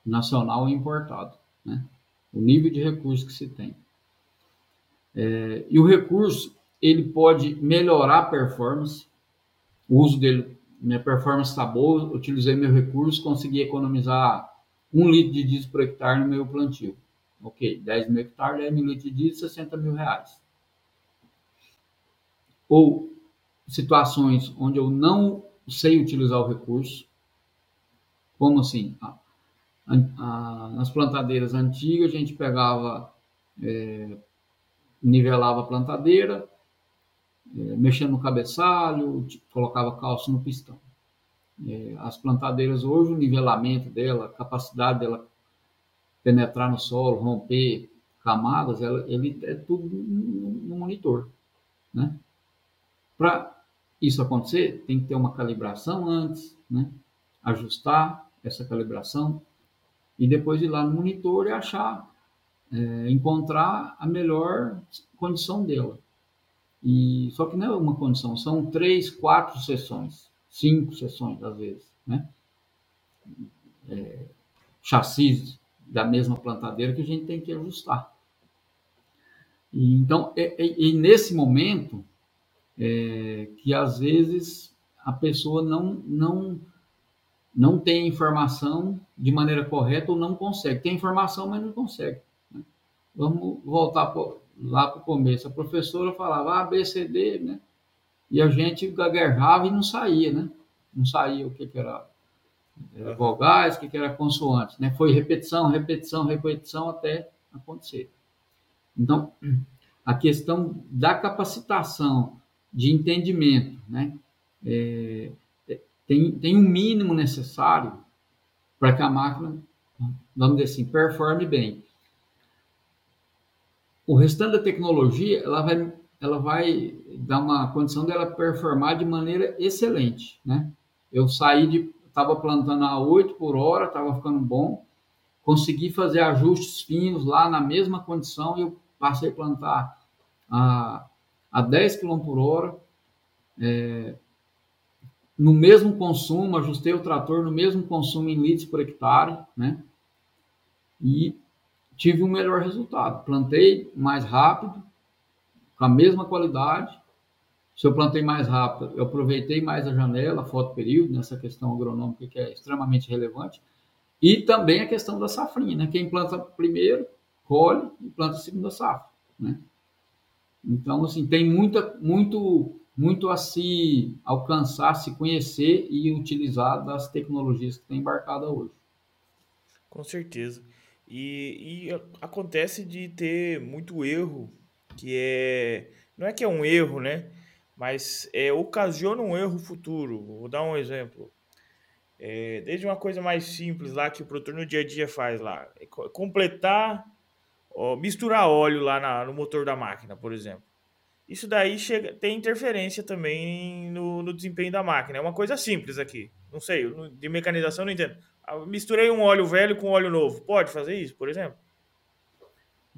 nacional importado, né? O nível de recurso que se tem. É, e o recurso, ele pode melhorar a performance, o uso dele, minha performance está boa, utilizei meu recurso, consegui economizar um litro de diesel por hectare no meu plantio. Ok, 10 mil hectares, 10 mil litros de diesel, 60 mil reais. Ou situações onde eu não sei utilizar o recurso, como assim? a, a, nas plantadeiras antigas, a gente pegava, é, nivelava a plantadeira, é, mexendo no cabeçalho, colocava calço no pistão. É, as plantadeiras hoje, o nivelamento dela, a capacidade dela penetrar no solo, romper camadas, ela, ele é tudo no, no monitor, né? Para isso acontecer, tem que ter uma calibração antes, né? Ajustar essa calibração, e depois ir lá no monitor e achar, é, encontrar a melhor condição dela. E só que não é uma condição, são três, quatro sessões, cinco sessões às vezes, né? É, chassis da mesma plantadeira que a gente tem que ajustar. E, então, é, é, e nesse momento é, que às vezes a pessoa não não não tem informação de maneira correta ou não consegue. Tem informação, mas não consegue. Né? Vamos voltar pro, lá para o começo. A professora falava A, B, C, D, né? E a gente gaguejava e não saía, né? Não saía o que, que era, era vogais, o que, que era consoante, né? Foi repetição, repetição, repetição até acontecer. Então, a questão da capacitação, de entendimento, né? É, tem, tem um mínimo necessário para que a máquina, vamos dizer assim, performe bem. O restante da tecnologia, ela vai, ela vai dar uma condição dela performar de maneira excelente, né? Eu saí de, estava plantando a 8 por hora, estava ficando bom, consegui fazer ajustes finos lá na mesma condição e eu passei a plantar a, a 10 km por hora, é, no mesmo consumo, ajustei o trator no mesmo consumo em litros por hectare, né? E tive um melhor resultado. Plantei mais rápido, com a mesma qualidade. Se eu plantei mais rápido, eu aproveitei mais a janela, foto período, nessa questão agronômica que é extremamente relevante. E também a questão da safrinha, né? Quem planta primeiro, colhe e planta a segunda safra, né? Então, assim, tem muita, muito muito a se alcançar, se conhecer e utilizar das tecnologias que tem embarcada hoje. Com certeza. E, e, acontece de ter muito erro, que é. Não é que é um erro, né? Mas é, ocasiona um erro futuro. Vou dar um exemplo. É, desde uma coisa mais simples lá que o produtor no dia a dia faz lá. É completar, misturar óleo lá na, no motor da máquina, por exemplo isso daí chega, tem interferência também no, no, desempenho da máquina. É uma coisa simples aqui. Não sei, de mecanização não entendo. Ah, misturei um óleo velho com óleo novo. Pode fazer isso, por exemplo?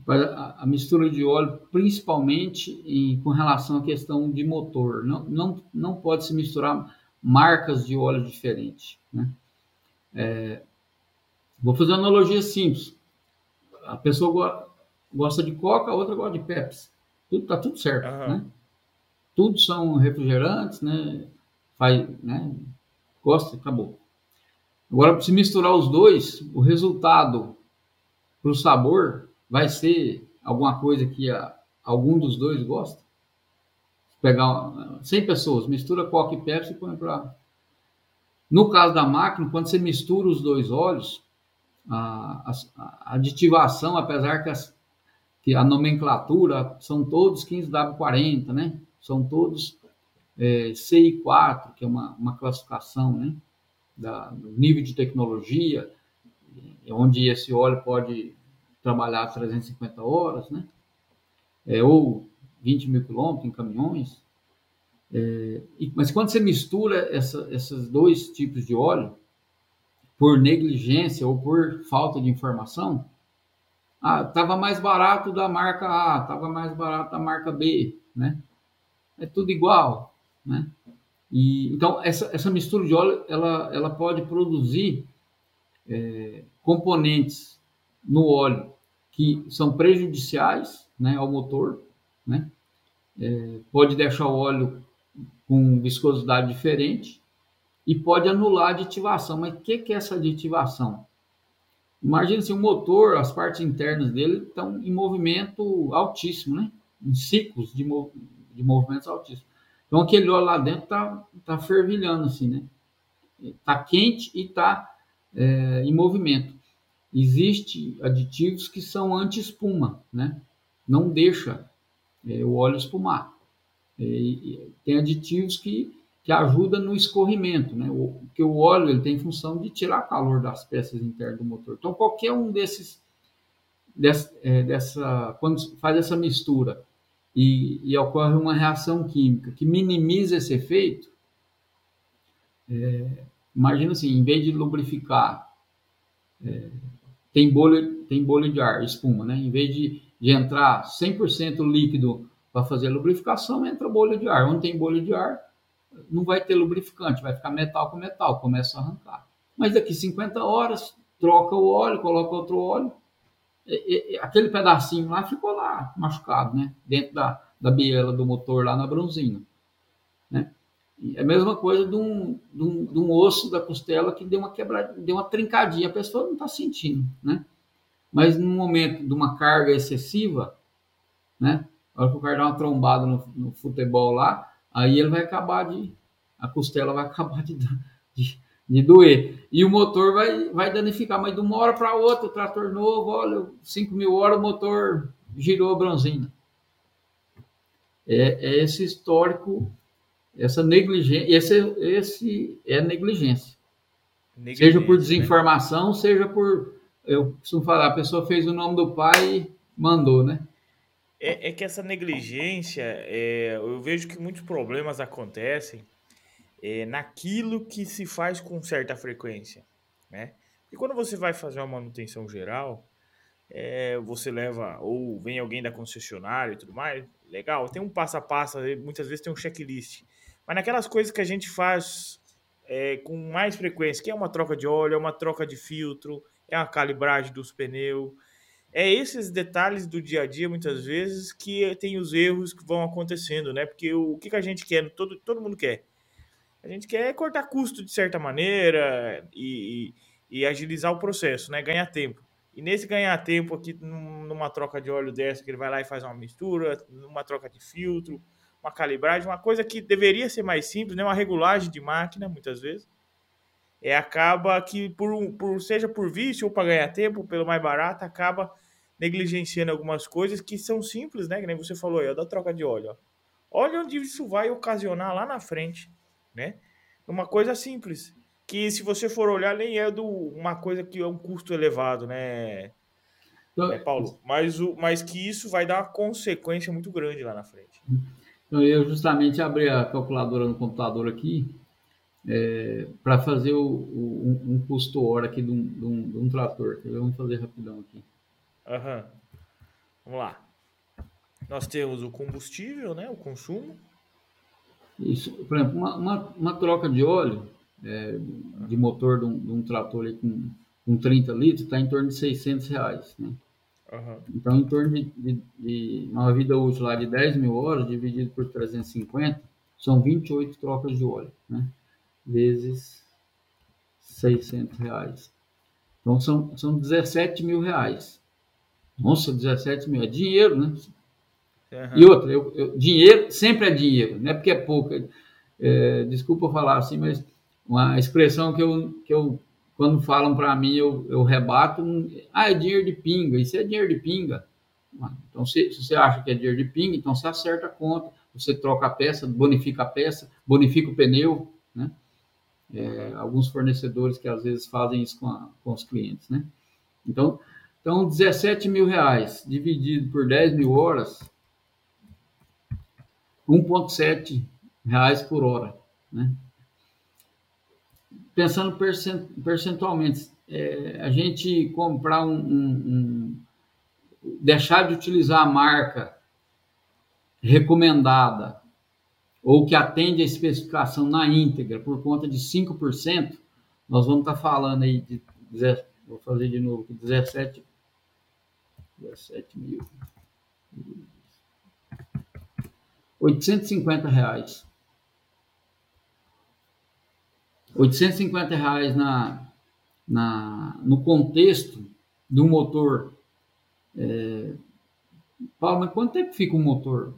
A, a mistura de óleo, principalmente em, com relação à questão de motor, não, não, não pode se misturar marcas de óleo diferentes. Né? É, vou fazer uma analogia simples. A pessoa gosta de Coca, a outra gosta de Pepsi tudo tá tudo certo, uhum. né? Tudo são refrigerantes, né? Faz, né? Gosta, acabou. Agora, se misturar os dois, o resultado para o sabor vai ser alguma coisa que a, algum dos dois gosta. Pegar 100 pessoas, mistura Coca e Pepsi e põe para. No caso da máquina, quando você mistura os dois óleos, a, a, a aditivação, apesar que as, que a nomenclatura são todos 15W40, né? São todos é, CI4, que é uma, uma classificação, né? Da, do nível de tecnologia, é onde esse óleo pode trabalhar 350 horas, né? É, ou 20 mil quilômetros em caminhões. É, e, mas quando você mistura essa, esses dois tipos de óleo, por negligência ou por falta de informação, ah, estava mais barato da marca A, estava mais barato da marca B, né? É tudo igual, né? E, então, essa, essa mistura de óleo, ela, ela pode produzir é, componentes no óleo que são prejudiciais né, ao motor, né? É, pode deixar o óleo com viscosidade diferente e pode anular a aditivação. Mas o que, que é essa aditivação? Imagina se o motor, as partes internas dele estão em movimento altíssimo, né? Em ciclos de, mov de movimentos altíssimos. Então aquele óleo lá dentro está tá fervilhando assim, né? Está quente e está é, em movimento. Existem aditivos que são anti-espuma, né? Não deixa é, o óleo espumar. É, tem aditivos que, que ajudam no escorrimento, né? O, porque o óleo ele tem função de tirar calor das peças internas do motor. Então qualquer um desses dessa, é, dessa quando faz essa mistura e, e, ocorre uma reação química que minimiza esse efeito, é, imagina assim, em vez de lubrificar, é, tem, bolha, tem bolha de ar, espuma, né? Em vez de, de entrar 100% líquido para fazer a lubrificação, entra bolha de ar. Onde tem bolha de ar, não vai ter lubrificante, vai ficar metal com metal, começa a arrancar. Mas daqui 50 horas, troca o óleo, coloca outro óleo, aquele pedacinho lá ficou lá machucado, né? Dentro da, da biela do motor lá na bronzina, né? É a mesma coisa de um, de um, de um osso da costela que deu uma quebrada, deu uma trincadinha, a pessoa não está sentindo, né? Mas no momento de uma carga excessiva, né? A hora que o cara dá uma trombada no, no futebol lá, aí ele vai acabar de. A costela vai acabar de, de, de doer. E o motor vai, vai danificar, mas de uma hora para outra, o trator novo, olha, 5 mil horas o motor girou a bronzina. É, é esse histórico, essa negligência, esse, esse é negligência. negligência. Seja por né? desinformação, né? seja por. Eu costumo falar, a pessoa fez o nome do pai e mandou, né? É, é que essa negligência, é, eu vejo que muitos problemas acontecem é, naquilo que se faz com certa frequência, né? E quando você vai fazer uma manutenção geral, é, você leva, ou vem alguém da concessionária e tudo mais, legal, tem um passo a passo, muitas vezes tem um checklist. Mas naquelas coisas que a gente faz é, com mais frequência, que é uma troca de óleo, é uma troca de filtro, é uma calibragem dos pneus, é esses detalhes do dia a dia, muitas vezes, que tem os erros que vão acontecendo, né? Porque o, que, que a gente quer, todo, todo mundo quer. A gente quer cortar custo de certa maneira e, e, e agilizar o processo, né? Ganhar tempo. E nesse ganhar tempo aqui, numa troca de óleo dessa, que ele vai lá e faz uma mistura, numa troca de filtro, uma calibragem, uma coisa que deveria ser mais simples, né? Uma regulagem de máquina, muitas vezes. É, acaba que, por, por seja por vício ou para ganhar tempo, pelo mais barato, acaba negligenciando algumas coisas que são simples, né? Que nem você falou aí, ó, da troca de óleo. Ó. Olha onde isso vai ocasionar lá na frente, né? Uma coisa simples, que se você for olhar, nem é do, uma coisa que é um custo elevado, né, então, é, Paulo? Mas, o, mas que isso vai dar uma consequência muito grande lá na frente. Então, eu justamente abri a calculadora no computador aqui é, para fazer o, o, um, um custo hora aqui de um, de um, de um trator. Vamos fazer rapidão aqui. Uhum. Vamos lá. Nós temos o combustível, né? O consumo. Isso, por exemplo, uma, uma, uma troca de óleo é, de motor de um, de um trator com, com 30 litros está em torno de 600 reais, né? Uhum. Então, em torno de, de, de, uma vida útil lá de 10 mil horas, dividido por 350, são 28 trocas de óleo, né? Vezes 600 reais. Então, são, são 17 mil reais. Nossa, 17 mil. É dinheiro, né? Uhum. E outra, eu, eu, dinheiro sempre é dinheiro, não é porque é pouco. É, desculpa falar assim, mas uma expressão que eu, que eu quando falam para mim, eu, eu rebato: ah, é dinheiro de pinga. Isso é dinheiro de pinga. Então, se, se, você acha que é dinheiro de pinga, então você acerta a conta, você troca a peça, bonifica a peça, bonifica o pneu, né? É, alguns fornecedores que às vezes fazem isso com, a, com os clientes, né? Então, então, 17 mil reais dividido por 10 mil horas, 1,7 reais por hora. Né? Pensando percentualmente, é, a gente comprar um, um, um, deixar de utilizar a marca recomendada ou que atende a especificação na íntegra por conta de 5%, nós vamos estar falando aí de, vou fazer de novo, 17, 17 mil. 850 reais. 850 reais na, na, no contexto do motor. É, Paulo, mas quanto tempo fica o motor?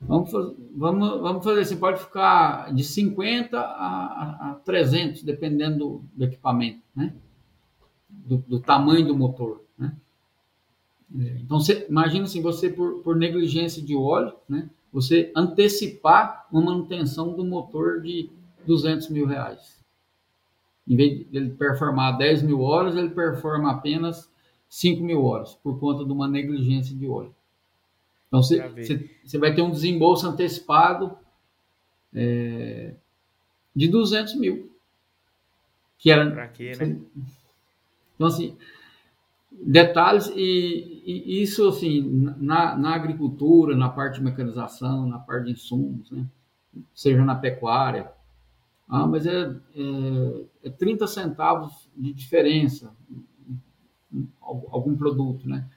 Vamos, vamos, vamos fazer assim, pode ficar de 50 a, a 300, dependendo do, do equipamento, né? Do, do, tamanho do motor, né? É, então, você, imagina assim, você por, por negligência de óleo, né? Você antecipar uma manutenção do motor de 200 mil reais. Em vez de ele performar 10 mil horas, ele performa apenas 5 mil horas, por conta de uma negligência de óleo. Então, você, você, vai ter um desembolso antecipado é, de 200 mil. Que era. Pra quê, né? Então, assim, detalhes, e, isso, assim, na, na agricultura, na parte de mecanização, na parte de insumos, né? seja na pecuária. Ah, mas é, é, é 30 centavos de diferença algum produto, né?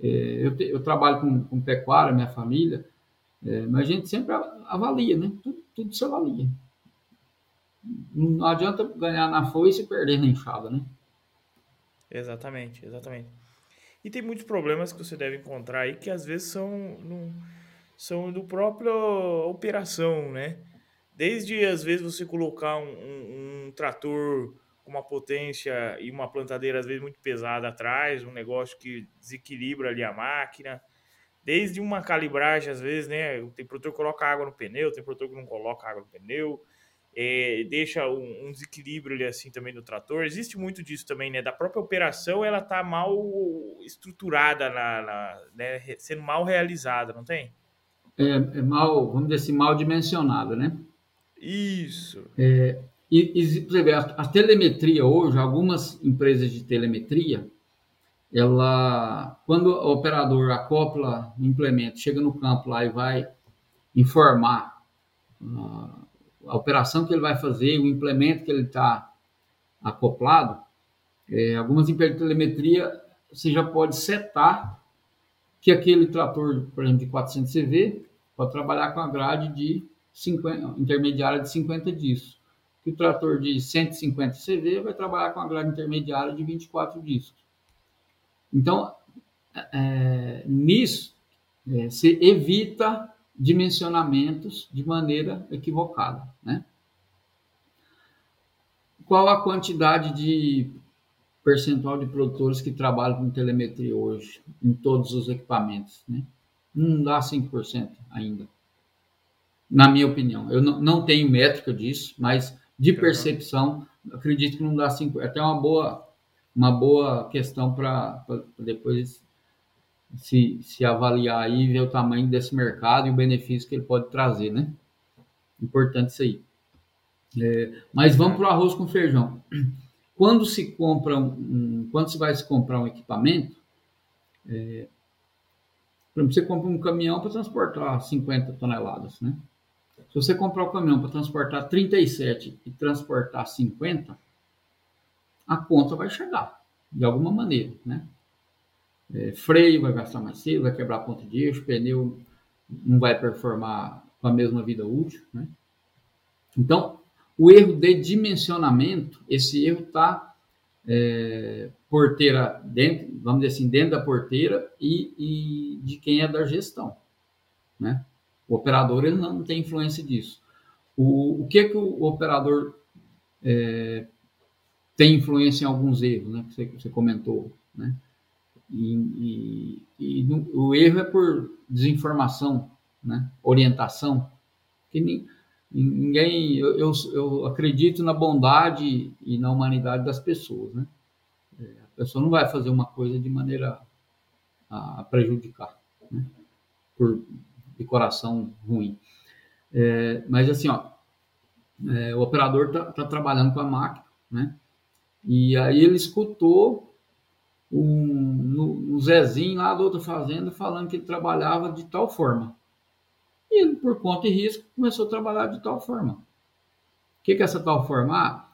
É, eu, te, eu, trabalho com, com, pecuária, minha família, é, mas a gente sempre avalia, né? Tudo, tudo se avalia. Não adianta ganhar na foice e perder na enxada, né? Exatamente, exatamente. E tem muitos problemas que você deve encontrar aí que às vezes são, são do próprio operação, né? Desde às vezes você colocar um, um, um trator com uma potência e uma plantadeira às vezes muito pesada atrás, um negócio que desequilibra ali a máquina. Desde uma calibragem, às vezes, né? Tem produtor que coloca água no pneu, tem produtor que não coloca água no pneu, é, deixa um, um, desequilíbrio ali assim também no trator. Existe muito disso também, né? Da própria operação, ela tá mal estruturada, na, na né? sendo mal realizada, não tem? É, é, mal, vamos dizer assim, mal dimensionada, né? Isso. É, e, e você vê, a, a, telemetria hoje, algumas empresas de telemetria, ela, quando o operador acopla o implemento, chega no campo lá e vai informar uh, a operação que ele vai fazer, o implemento que ele está acoplado, é, algumas empresas de telemetria você já pode setar que aquele trator, por exemplo, de 400 CV, pode trabalhar com a grade de 50, intermediária de 50 discos que o trator de 150 CV vai trabalhar com a grade intermediária de 24 discos. Então, é, nisso, é, se evita dimensionamentos de maneira equivocada. Né? Qual a quantidade de percentual de produtores que trabalham com telemetria hoje em todos os equipamentos? Né? Não dá 5% ainda, na minha opinião. Eu não, não tenho métrica disso, mas de percepção, acredito que não dá cinco. É até uma boa, uma boa questão para depois se, se avaliar aí e ver o tamanho desse mercado e o benefício que ele pode trazer, né? Importante isso aí. É, mas vamos para o arroz com feijão. Quando se compra um, quando se vai se comprar um equipamento, é, por exemplo, você compra um caminhão para transportar 50 toneladas, né? Se você comprar o caminhão para transportar 37 e transportar 50, a conta vai chegar, de alguma maneira, né? É, freio vai gastar mais cedo, vai quebrar a ponta de eixo, pneu não vai performar com a mesma vida útil, né? Então, o erro de dimensionamento, esse erro está é, porteira dentro, vamos dizer assim, dentro da porteira e, e de quem é da gestão, né? O operador ele não tem influência disso. O, o que que o, operador é, tem influência em alguns erros, né? Que você, você comentou, né? E, e, e no, o erro é por desinformação, né? Orientação. Que ninguém, eu, eu, eu, acredito na bondade e na humanidade das pessoas, né? É, a pessoa não vai fazer uma coisa de maneira a, a prejudicar, né? Por de coração ruim. É, mas assim, ó, é, o operador está tá trabalhando com a máquina, né? E aí ele escutou um, um Zezinho lá da outra fazenda falando que ele trabalhava de tal forma. E ele, por conta e risco, começou a trabalhar de tal forma. O que, que é essa tal forma? Ah,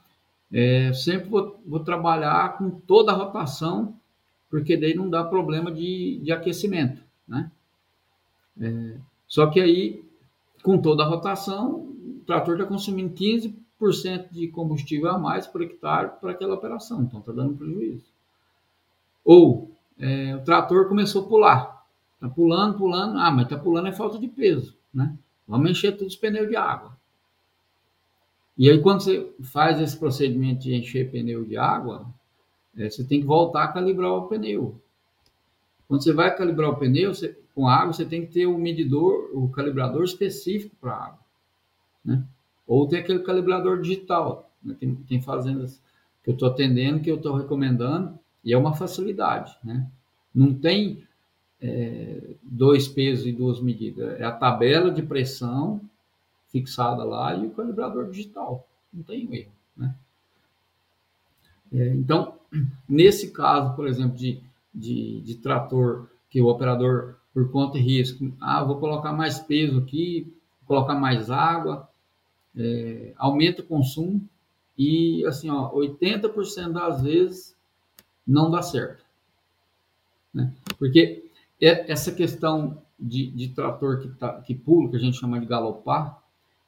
é, sempre vou, vou, trabalhar com toda a rotação, porque daí não dá problema de, de aquecimento, né? É, só que aí, com toda a rotação, o trator está consumindo 15% de combustível a mais por hectare para aquela operação, então está dando prejuízo. Ou é, o trator começou a pular, está pulando, pulando, ah, mas está pulando é falta de peso, né? Vamos encher todos os pneus de água. E aí, quando você faz esse procedimento de encher pneu de água, é, você tem que voltar a calibrar o pneu. Quando você vai calibrar o pneu você, com água, você tem que ter o medidor, o calibrador específico para água. Né? Ou tem aquele calibrador digital. Né? Tem, tem fazendas que eu estou atendendo, que eu estou recomendando, e é uma facilidade. Né? Não tem é, dois pesos e duas medidas. É a tabela de pressão fixada lá e o calibrador digital. Não tem erro, né? É, então, nesse caso, por exemplo, de, de, de, trator que o operador, por conta e risco, ah, vou colocar mais peso aqui, colocar mais água, é, aumenta o consumo e, assim, ó, 80% das vezes não dá certo. Né? Porque essa questão de, de trator que, tá, que pula, que a gente chama de galopar,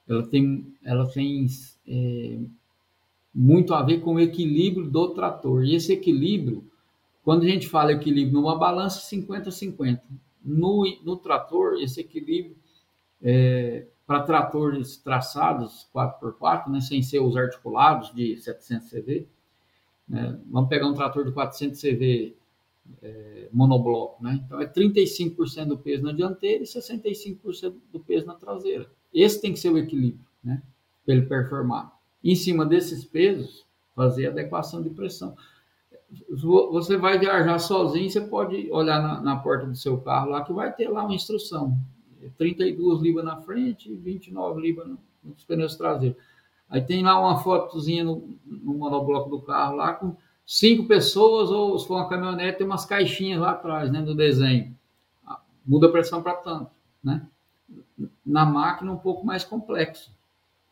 ela tem, ela tem é, muito a ver com o equilíbrio do trator. E esse equilíbrio, quando a gente fala equilíbrio numa balança, 50-50. No, no trator, esse equilíbrio, é, para tratores traçados 4x4, né, sem ser os articulados de 700 CV, né, vamos pegar um trator de 400 CV é, monobloco, né? Então é 35% do peso na dianteira e 65% do peso na traseira. Esse tem que ser o equilíbrio, né? Para ele performar. Em cima desses pesos, fazer adequação de pressão. Você vai viajar sozinho, você pode olhar na, na porta do seu carro lá que vai ter lá uma instrução. 32 libras na frente e 29 libras nos pneus traseiros. Aí tem lá uma fotozinha no, no monobloco do carro lá com cinco pessoas, ou se for uma caminhonete, tem umas caixinhas lá atrás, né, do desenho. Muda a pressão para tanto, né? na máquina um pouco mais complexo,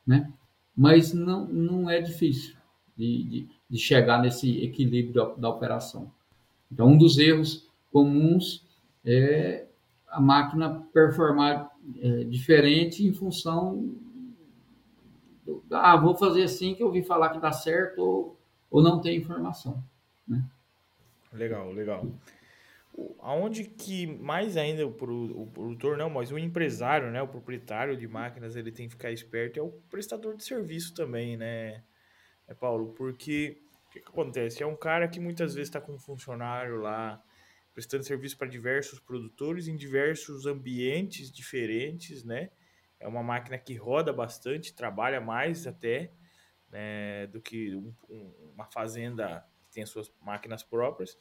né? Mas não, não é difícil de, de, de chegar nesse equilíbrio da, da, operação. Então, um dos erros comuns é a máquina performar é, diferente em função ah, vou fazer assim que eu ouvi falar que dá certo ou, ou não tem informação, né? Legal, legal aonde que mais ainda o, o produtor não, mas o empresário, né, o proprietário de máquinas, ele tem que ficar esperto é o prestador de serviço também, né, é Paulo, porque o que, que acontece? É um cara que muitas vezes está com um funcionário lá prestando serviço para diversos produtores em diversos ambientes diferentes, né? É uma máquina que roda bastante, trabalha mais até né, do que um, um, uma fazenda que tem as suas máquinas próprias.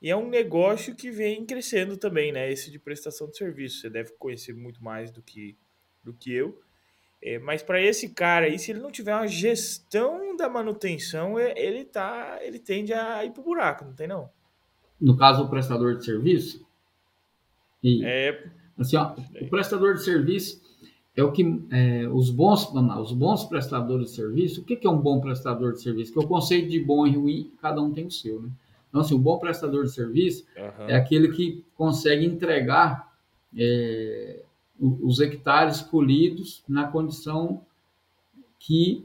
E é um negócio que vem crescendo também, né? Esse de prestação de serviço. Você deve conhecer muito mais do que, do que eu. É, mas para esse cara aí, se ele não tiver uma gestão da manutenção, é, ele tá, ele tende a ir pro buraco, não tem não? No caso, o prestador de serviço? E, é. Assim, ó, o prestador de serviço é o que é, os bons os bons prestadores de serviço. O que, que é um bom prestador de serviço? Que é o conceito de bom e ruim, cada um tem o seu, né? Então, assim, um bom prestador de serviço uhum. é aquele que consegue entregar é, os hectares colhidos na condição que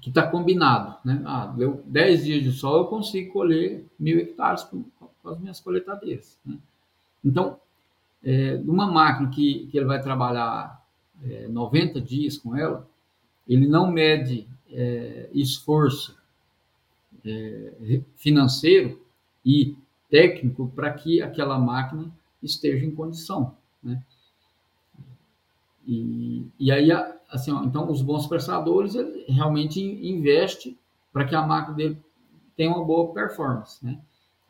que está combinado, né? Ah, deu 10 dias de sol, eu consigo colher mil hectares com, com as minhas coletadeiras. Né? Então, é, uma máquina que, que ele vai trabalhar é, 90 dias com ela, ele não mede é, esforço é, financeiro e técnico para que aquela máquina esteja em condição, né? E, e aí, assim, ó, então os bons prestadores realmente investe para que a máquina dele tenha uma boa performance, né?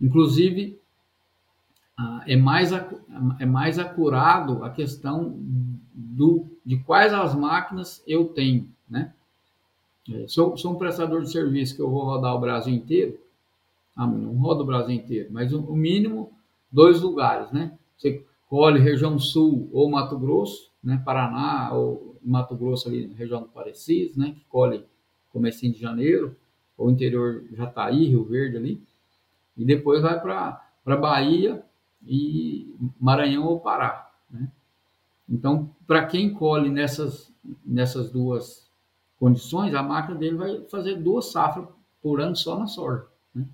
Inclusive, é, mais, é mais acurado a questão do, de quais as máquinas eu tenho, né? É, sou, sou um prestador de serviço que eu vou rodar o Brasil inteiro, ah, não rodo o Brasil inteiro, mas o, mínimo dois lugares, né? Você colhe região sul ou Mato Grosso, né? Paraná ou Mato Grosso ali, região do Parecis, né? Que colhe comecinho de janeiro, ou interior Jataí, Rio Verde ali, e depois vai para Bahia e Maranhão ou Pará? Então, para quem colhe nessas, nessas duas condições, a máquina dele vai fazer duas safras por ano só na soja. Né?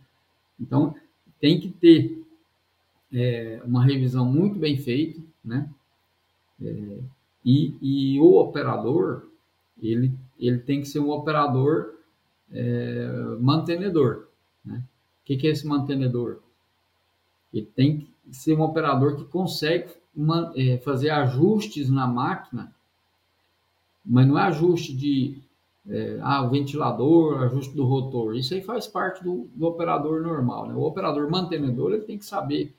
Então, tem que ter é, uma revisão muito bem feita, né? É, e, e, o operador, ele, ele tem que ser um operador é, mantenedor. Né? O que, que é esse mantenedor? Ele tem que ser um operador que consegue man, é, fazer ajustes na máquina, mas não é ajuste de é, ah, o ventilador, ajuste do rotor. Isso aí faz parte do, do operador normal. Né? O operador mantenedor ele tem que saber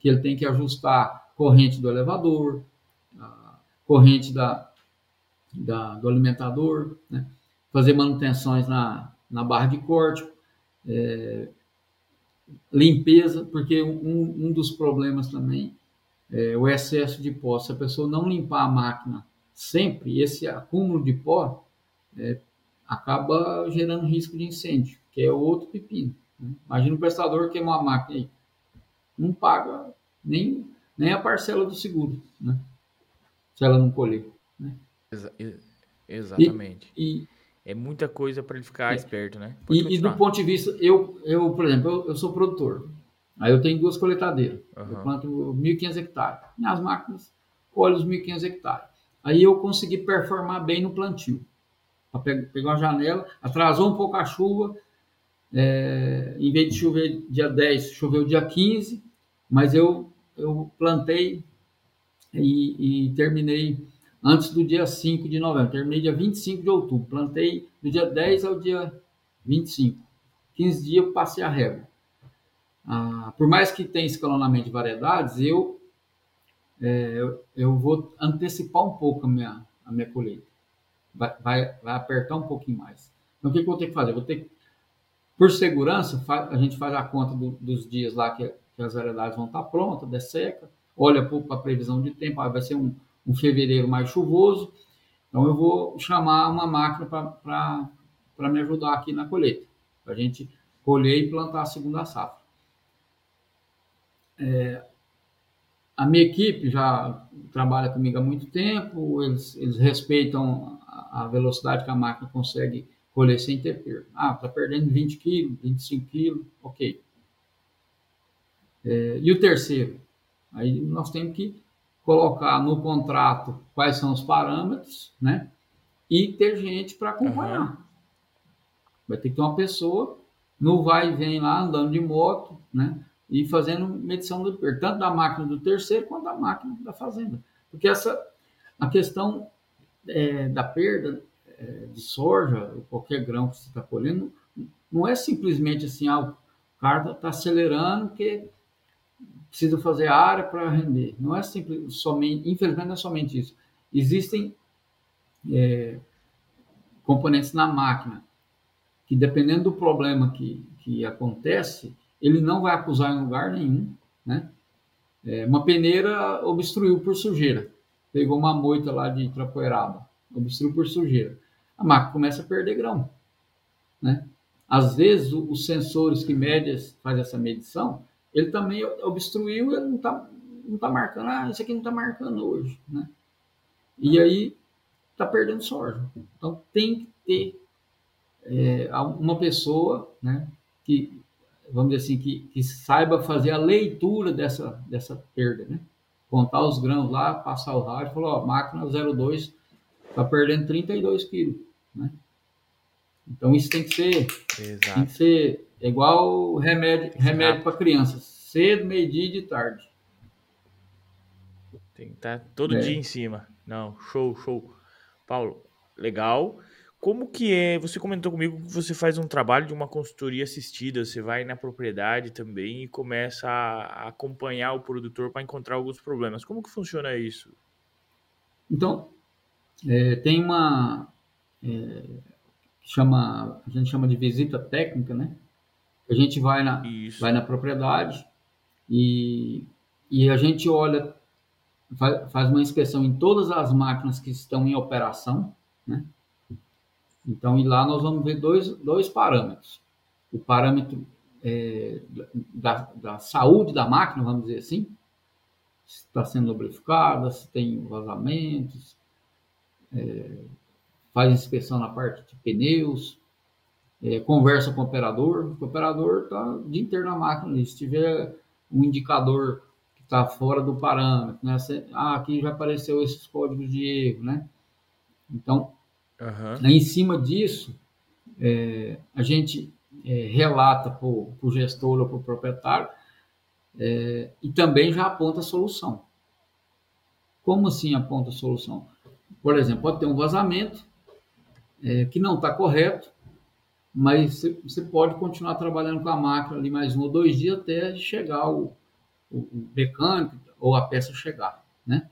que ele tem que ajustar corrente do elevador, corrente da, da, do alimentador, né? fazer manutenções na, na barra de corte, é, limpeza, porque um, um dos problemas também é o excesso de pó. Se a pessoa não limpar a máquina sempre, esse acúmulo de pó é, acaba gerando risco de incêndio, que é outro pepino. Né? Imagina o prestador queimar a máquina aí. Não paga nem, nem a parcela do seguro, né? se ela não colher. Né? Exa exatamente. E, e, é muita coisa para ele ficar é, esperto, né? E, e, do ponto de vista, eu, eu por exemplo, eu, eu sou produtor. Aí eu tenho duas coletadeiras. Uhum. Eu planto 1.500 hectares. Minhas máquinas colhem os 1.500 hectares. Aí eu consegui performar bem no plantio. Pegou a janela, atrasou um pouco a chuva. É, em vez de chover dia 10, choveu dia 15. Mas eu, eu plantei e, e terminei antes do dia 5 de novembro. Terminei dia 25 de outubro. Plantei do dia 10 ao dia 25. 15 dias eu passei a régua. Ah, por mais que tenha escalonamento de variedades, eu, é, eu, eu, vou antecipar um pouco a minha, a minha colheita. Vai, vai, vai apertar um pouquinho mais. Então, o que, que eu vou ter que fazer? Vou ter por segurança, a gente faz a conta do, dos dias lá que, que, as variedades vão estar prontas, desseca, olha para a previsão de tempo, vai ser um, um fevereiro mais chuvoso, então eu vou chamar uma máquina para me ajudar aqui na colheita, para a gente colher e plantar a segunda safra. É, a minha equipe já trabalha comigo há muito tempo, eles, eles respeitam a, velocidade que a máquina consegue colher sem ter perda. Ah, está perdendo 20 quilos, 25 quilos, ok. É, e o terceiro? Aí nós temos que colocar no contrato quais são os parâmetros, né? E ter gente para acompanhar. Uhum. Vai ter que ter uma pessoa no vai e vem lá andando de moto, né? E fazendo medição do tanto da máquina do terceiro quanto da máquina da fazenda. Porque essa, a questão é, da perda é, de soja, ou qualquer grão que você está colhendo, não é simplesmente assim, ah, o cara está acelerando porque precisa fazer área para render. Não é simples, somente, infelizmente não é somente isso. Existem é, componentes na máquina que, dependendo do problema que, que acontece, ele não vai acusar em lugar nenhum, né? É, uma peneira obstruiu por sujeira, pegou uma moita lá de trapoeiraba, obstruiu por sujeira. A máquina começa a perder grão, né? Às vezes os sensores que medem, faz essa medição, ele também obstruiu, ele não está não tá marcando, ah, isso aqui não está marcando hoje, né? E aí está perdendo soja. Então tem que ter é, uma pessoa, né, que vamos dizer assim, que, que saiba fazer a leitura dessa, dessa perda, né? Contar os grãos lá, passar o rádio, falou, ó, máquina 02 está perdendo 32 quilos, né? Então isso tem que ser, Exato. tem que ser igual remédio, remédio para crianças, cedo, meio-dia e de tarde. Tem que estar tá todo é. dia em cima. Não, show, show. Paulo, legal. Como que é? Você comentou comigo que você faz um trabalho de uma consultoria assistida, você vai na propriedade também e começa a acompanhar o produtor para encontrar alguns problemas. Como que funciona isso? Então, é, tem uma é, chama a gente chama de visita técnica, né? A gente vai na Isso. vai na propriedade e, e a gente olha faz uma inspeção em todas as máquinas que estão em operação, né? Então, e lá nós vamos ver dois, dois parâmetros. O parâmetro é, da, da saúde da máquina, vamos dizer assim, se está sendo lubrificada, se tem vazamentos, é, faz inspeção na parte de pneus, é, conversa com o operador, o operador está dia inteiro na máquina, se tiver um indicador que está fora do parâmetro, né? ah, aqui já apareceu esses códigos de erro, né? Então, Uhum. Em cima disso, é, a gente é, relata para o gestor ou para o proprietário é, e também já aponta a solução. Como assim aponta a solução? Por exemplo, pode ter um vazamento é, que não está correto, mas você pode continuar trabalhando com a máquina ali mais um ou dois dias até chegar o, o, o mecânico ou a peça chegar, né?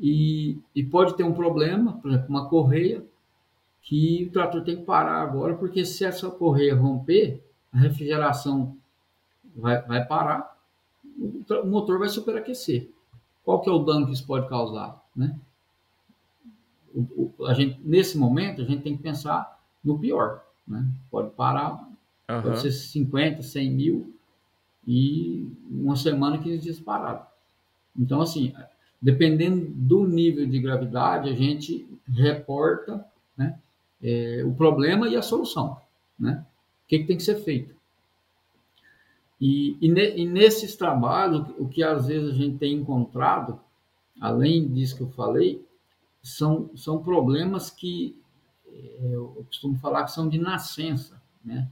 E, e pode ter um problema, por exemplo, uma correia, que o trator tem que parar agora, porque se essa correia romper, a refrigeração vai, vai parar, o, o motor vai superaquecer. Qual que é o dano que isso pode causar? Né? O, o, a gente, nesse momento, a gente tem que pensar no pior. Né? Pode parar, uhum. pode ser 50, 100 mil e uma semana, 15 dias parado. Então, assim, dependendo do nível de gravidade, a gente reporta né, é, o problema e a solução. Né? O que, que tem que ser feito? E, e, ne, e, nesses trabalhos, o que às vezes a gente tem encontrado, além disso que eu falei, são, são problemas que é, eu costumo falar que são de nascença. Né?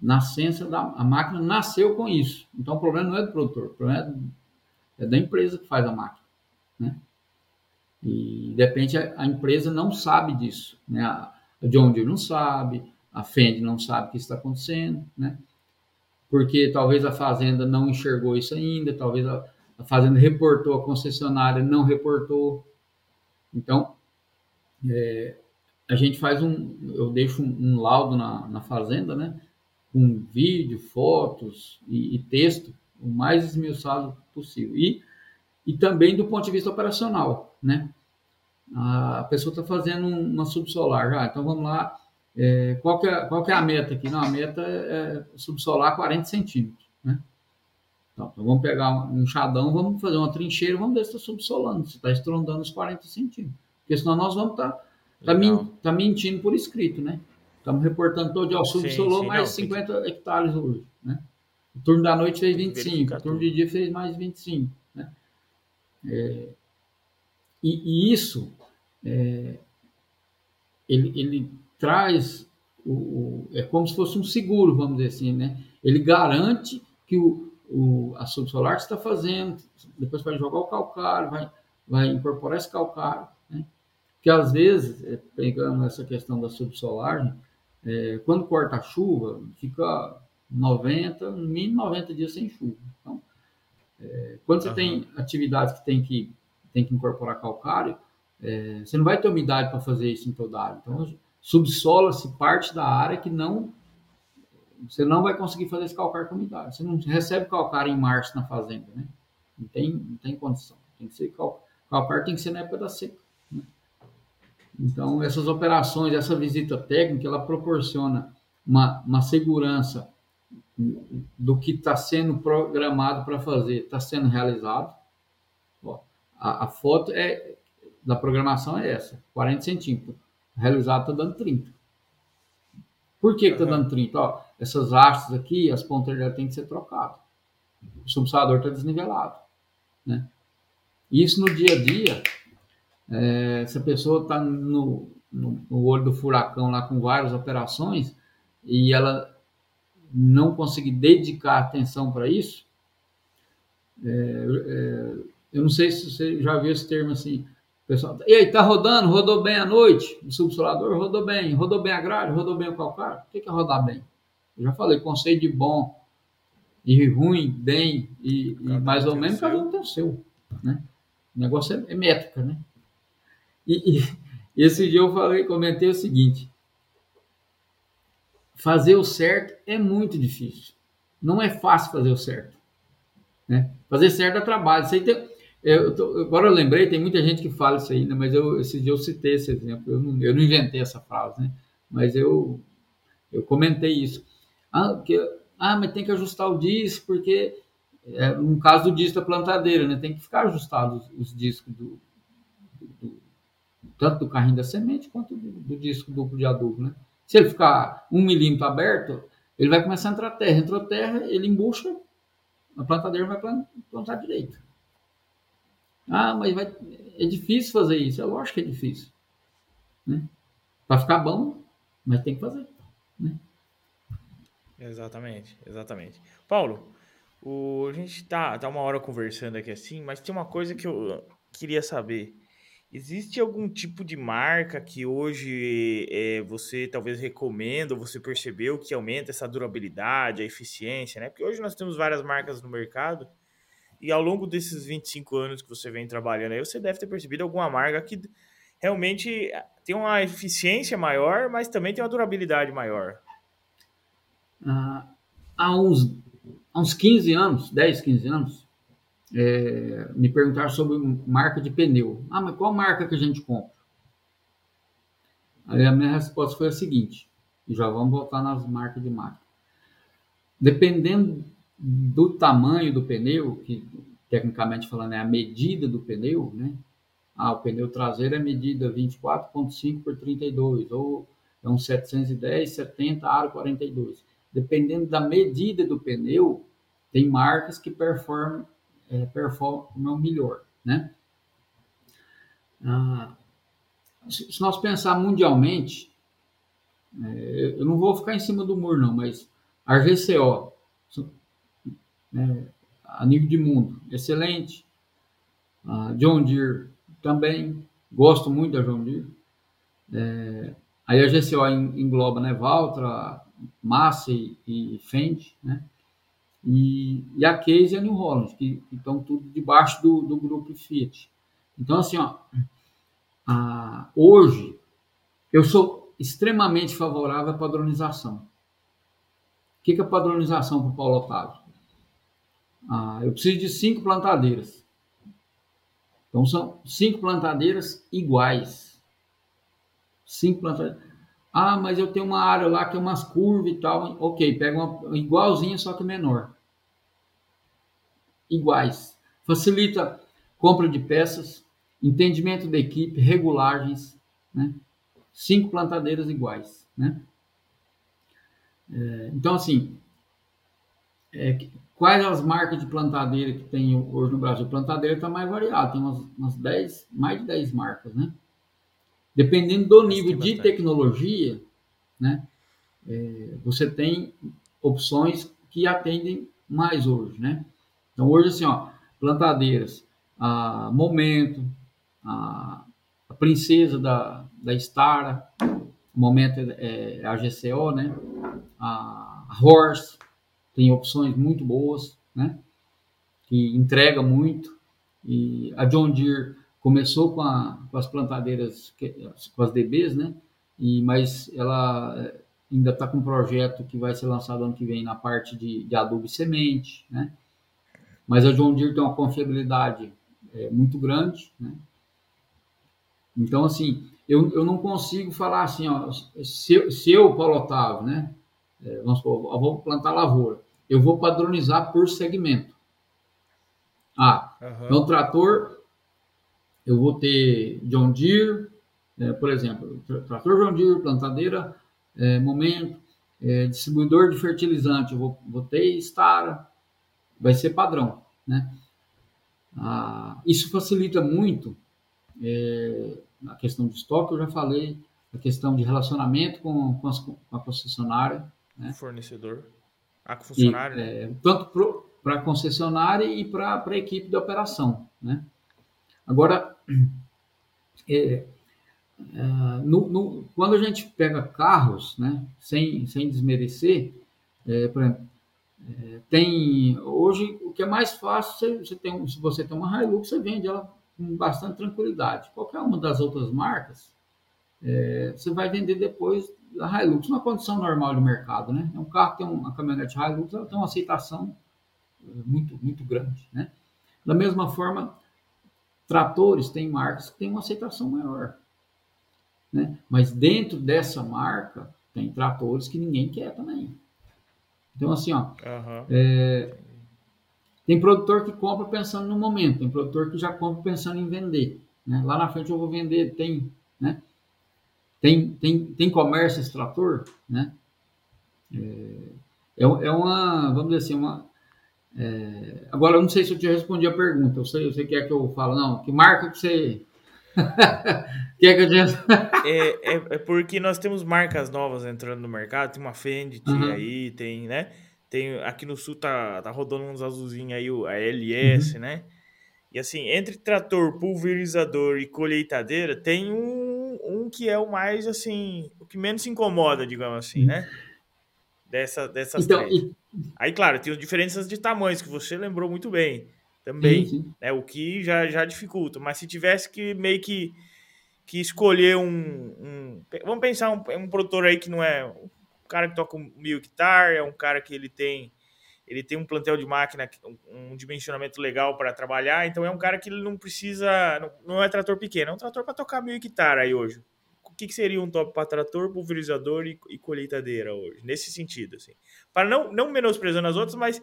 Nascença da a máquina nasceu com isso. Então o problema não é do produtor, o problema é, é da empresa que faz a máquina. E de repente a, a, empresa não sabe disso, né? A, John Deere não sabe, a Fend não sabe o que está acontecendo, né? Porque talvez a fazenda não enxergou isso ainda, talvez a, a fazenda reportou, a concessionária não reportou. Então, é, a gente faz um, eu deixo um, um laudo na, na, fazenda, né? Com vídeo, fotos e, e texto, o mais esmiuçado possível. E e também do ponto de vista operacional, né? A pessoa está fazendo uma subsolar, já, então vamos lá, é, qual, que é, qual que é a meta aqui? Não, a meta é, é subsolar 40 centímetros, né? Então, então, vamos pegar um enxadão, vamos fazer uma trincheira, vamos ver se está subsolando, se está estrondando os 40 centímetros, porque senão nós vamos estar tá, tá, min, tá mentindo por escrito, né? Estamos reportando todo dia, ó, subsolou sim, mais não, 50 que... hectares hoje, né? O turno da noite fez 25, o turno de dia fez mais 25. É, e, e, isso, é, ele, ele traz, o, o, é como se fosse um seguro, vamos dizer assim, né? Ele garante que o, o, a subsolar está fazendo, depois vai jogar o calcário, vai, vai incorporar esse calcário, né? Porque às vezes, é, pegando essa questão da subsolar, é, quando corta a chuva, fica 90, no mínimo 90 dias sem chuva. Então, é, quando você uhum. tem atividades que tem que, tem que incorporar calcário, é, você não vai ter umidade para fazer isso em toda a área. Então, subsola-se parte da área que não você não vai conseguir fazer esse calcário com umidade. Você não recebe calcário em março na fazenda, né? Não tem, não tem condição. Tem que ser cal, calcário tem que ser na época da seca. Né? Então, essas operações, essa visita técnica, ela proporciona uma, uma segurança do que está sendo programado para fazer está sendo realizado. A, a, foto é da programação é essa, 40 centímetros. Realizado está dando 30. Por que está dando 30? Ó, essas hastes aqui, as pontas já tem que ser trocadas. O subsolador está desnivelado. Né? Isso no dia a dia, é, se a pessoa está no, no, no olho do furacão lá com várias operações e ela não conseguir dedicar atenção para isso, é, é, eu não sei se você já viu esse termo assim, pessoal, e aí, tá rodando? Rodou bem à noite? O subsolador rodou bem, rodou bem a grade, rodou bem o calcário? O que é rodar bem? Eu já falei, conceito de bom e ruim, bem e, e mais ou menos, cada um tem o seu. Né? O negócio é, é métrica, né? E, e, esse dia eu falei, comentei o seguinte: fazer o certo é muito difícil. Não é fácil fazer o certo. Né? Fazer certo é trabalho. Aí tem, eu tô, agora eu lembrei, tem muita gente que fala isso aí, mas eu, esse dia eu citei esse exemplo. Eu não, eu não inventei essa frase, né? mas eu, eu comentei isso. Ah, ah, mas tem que ajustar o disco, porque é, no caso do disco da plantadeira, né? tem que ficar ajustado os, os discos do, do, tanto do carrinho da semente quanto do, do disco duplo de adubo. Né? Se ele ficar um milímetro aberto, ele vai começar a entrar terra. Entrou terra, ele embucha, a plantadeira vai plantar direito. Ah, mas vai, é difícil fazer isso. É lógico que é difícil. Né? Para ficar bom, mas tem que fazer. Né? Exatamente, exatamente. Paulo, o, a gente tá, tá uma hora conversando aqui assim, mas tem uma coisa que eu queria saber. Existe algum tipo de marca que hoje é, você talvez recomenda, ou você percebeu que aumenta essa durabilidade, a eficiência, né? Porque hoje nós temos várias marcas no mercado e ao longo desses 25 anos que você vem trabalhando aí, você deve ter percebido alguma marca que realmente tem uma eficiência maior, mas também tem uma durabilidade maior. Ah, há, uns, há uns 15 anos, 10, 15 anos, é, me perguntaram sobre marca de pneu. Ah, mas qual marca que a gente compra? Aí a minha resposta foi a seguinte, e já vamos voltar nas marcas de máquina. Dependendo do tamanho do pneu, que tecnicamente falando é a medida do pneu, né? Ah, o pneu traseiro é medida 24.5 por 32, ou é um 710, 70, aro 42. Dependendo da medida do pneu, tem marcas que performam é, performam melhor, né? Ah, se nós pensar mundialmente, é, eu não vou ficar em cima do muro não, mas a RGCO, né, a nível de mundo, excelente. A John Deere também, gosto muito da John Deere. É, aí a GCO engloba né, Valtra, Massey e Fendt, né? e, e a Case e a New Holland, que, que estão tudo debaixo do, do grupo Fiat. Então, assim, ó, a, hoje eu sou extremamente favorável à padronização. O que, que é padronização para o Paulo Otávio? Ah, eu preciso de cinco plantadeiras. Então, são cinco plantadeiras iguais. Cinco plantadeiras. Ah, mas eu tenho uma área lá que é umas curvas e tal. Ok, pega uma igualzinha, só que menor iguais. Facilita compra de peças, entendimento da equipe, regulagens, né? cinco plantadeiras iguais. Né? É, então, assim, é, quais as marcas de plantadeira que tem hoje no Brasil? Plantadeira está mais variada, tem umas, umas 10, mais de 10 marcas, né? Dependendo do nível de tecnologia, né? É, você tem opções que atendem mais hoje, né? Então, hoje, assim, ó, plantadeiras, a Momento, a, a Princesa da, da Stara, Momento é, é a GCO, né? A, a Horse, tem opções muito boas, né? Que entrega muito. E a John Deere começou com, a, com as plantadeiras, com as DBs, né? E, mas ela é, ainda está com um projeto que vai ser lançado ano que vem na parte de, de adubo e semente, né? Mas a John Deere tem uma confiabilidade é, muito grande, né? Então, assim, eu, eu não consigo falar assim, ó, se, se eu, Paulo Otávio, né? É, vamos supor, eu vou plantar lavoura, eu vou padronizar por segmento. Ah, uhum. então trator, eu vou ter John Deere, é, por exemplo, trator John Deere, plantadeira, é, momento, é, distribuidor de fertilizante, eu vou, vou ter Stara, vai ser padrão, né? Ah, isso facilita muito é, a questão de estoque, eu já falei, a questão de relacionamento com, com, as, com a concessionária. Né? Fornecedor. A funcionária. é, tanto para a concessionária e para a equipe de operação. Né? Agora, é, é, no, no, quando a gente pega carros, né, sem, sem desmerecer, é, exemplo, é, tem hoje o que é mais fácil, você, você tem, se você tem uma Hilux, você vende ela com bastante tranquilidade. Qualquer uma das outras marcas, é, você vai vender depois a Hilux numa condição normal de mercado, né? É um carro que tem uma caminhonete Hilux, ela tem uma aceitação é, muito muito grande, né? Da mesma forma, tratores têm marcas que têm uma aceitação maior, né? Mas dentro dessa marca tem tratores que ninguém quer também. Então assim, ó, uhum. é, tem produtor que compra pensando no momento, tem produtor que já compra pensando em vender. Né? Lá na frente eu vou vender, tem, né? Tem, tem, tem comércio extrator, né? É, é, é uma, vamos dizer assim, uma... É, agora, eu não sei se eu te respondi a pergunta, eu sei, você quer que eu falo, não, que marca que você... quer que eu te... é, é, é porque nós temos marcas novas entrando no mercado, tem uma Fendt uhum. aí, tem, né? Tem, aqui no sul tá, tá rodando uns azulzinhos aí, a LS, uhum. né? E assim, entre trator, pulverizador e colheitadeira, tem um, um que é o mais, assim, o que menos se incomoda, digamos assim, né? Dessa, dessas então, três. E... Aí, claro, tem as diferenças de tamanhos, que você lembrou muito bem também, sim, sim. né? O que já, já dificulta. Mas se tivesse que meio que, que escolher um, um... Vamos pensar um, um produtor aí que não é um cara que toca mil hectares, é um cara que ele tem ele tem um plantel de máquina, um dimensionamento legal para trabalhar, então é um cara que ele não precisa, não, não é trator pequeno, é um trator para tocar mil hectares aí hoje. O que, que seria um top para trator, pulverizador e, e, colheitadeira hoje? Nesse sentido, assim. Para não, não menosprezando as outras, mas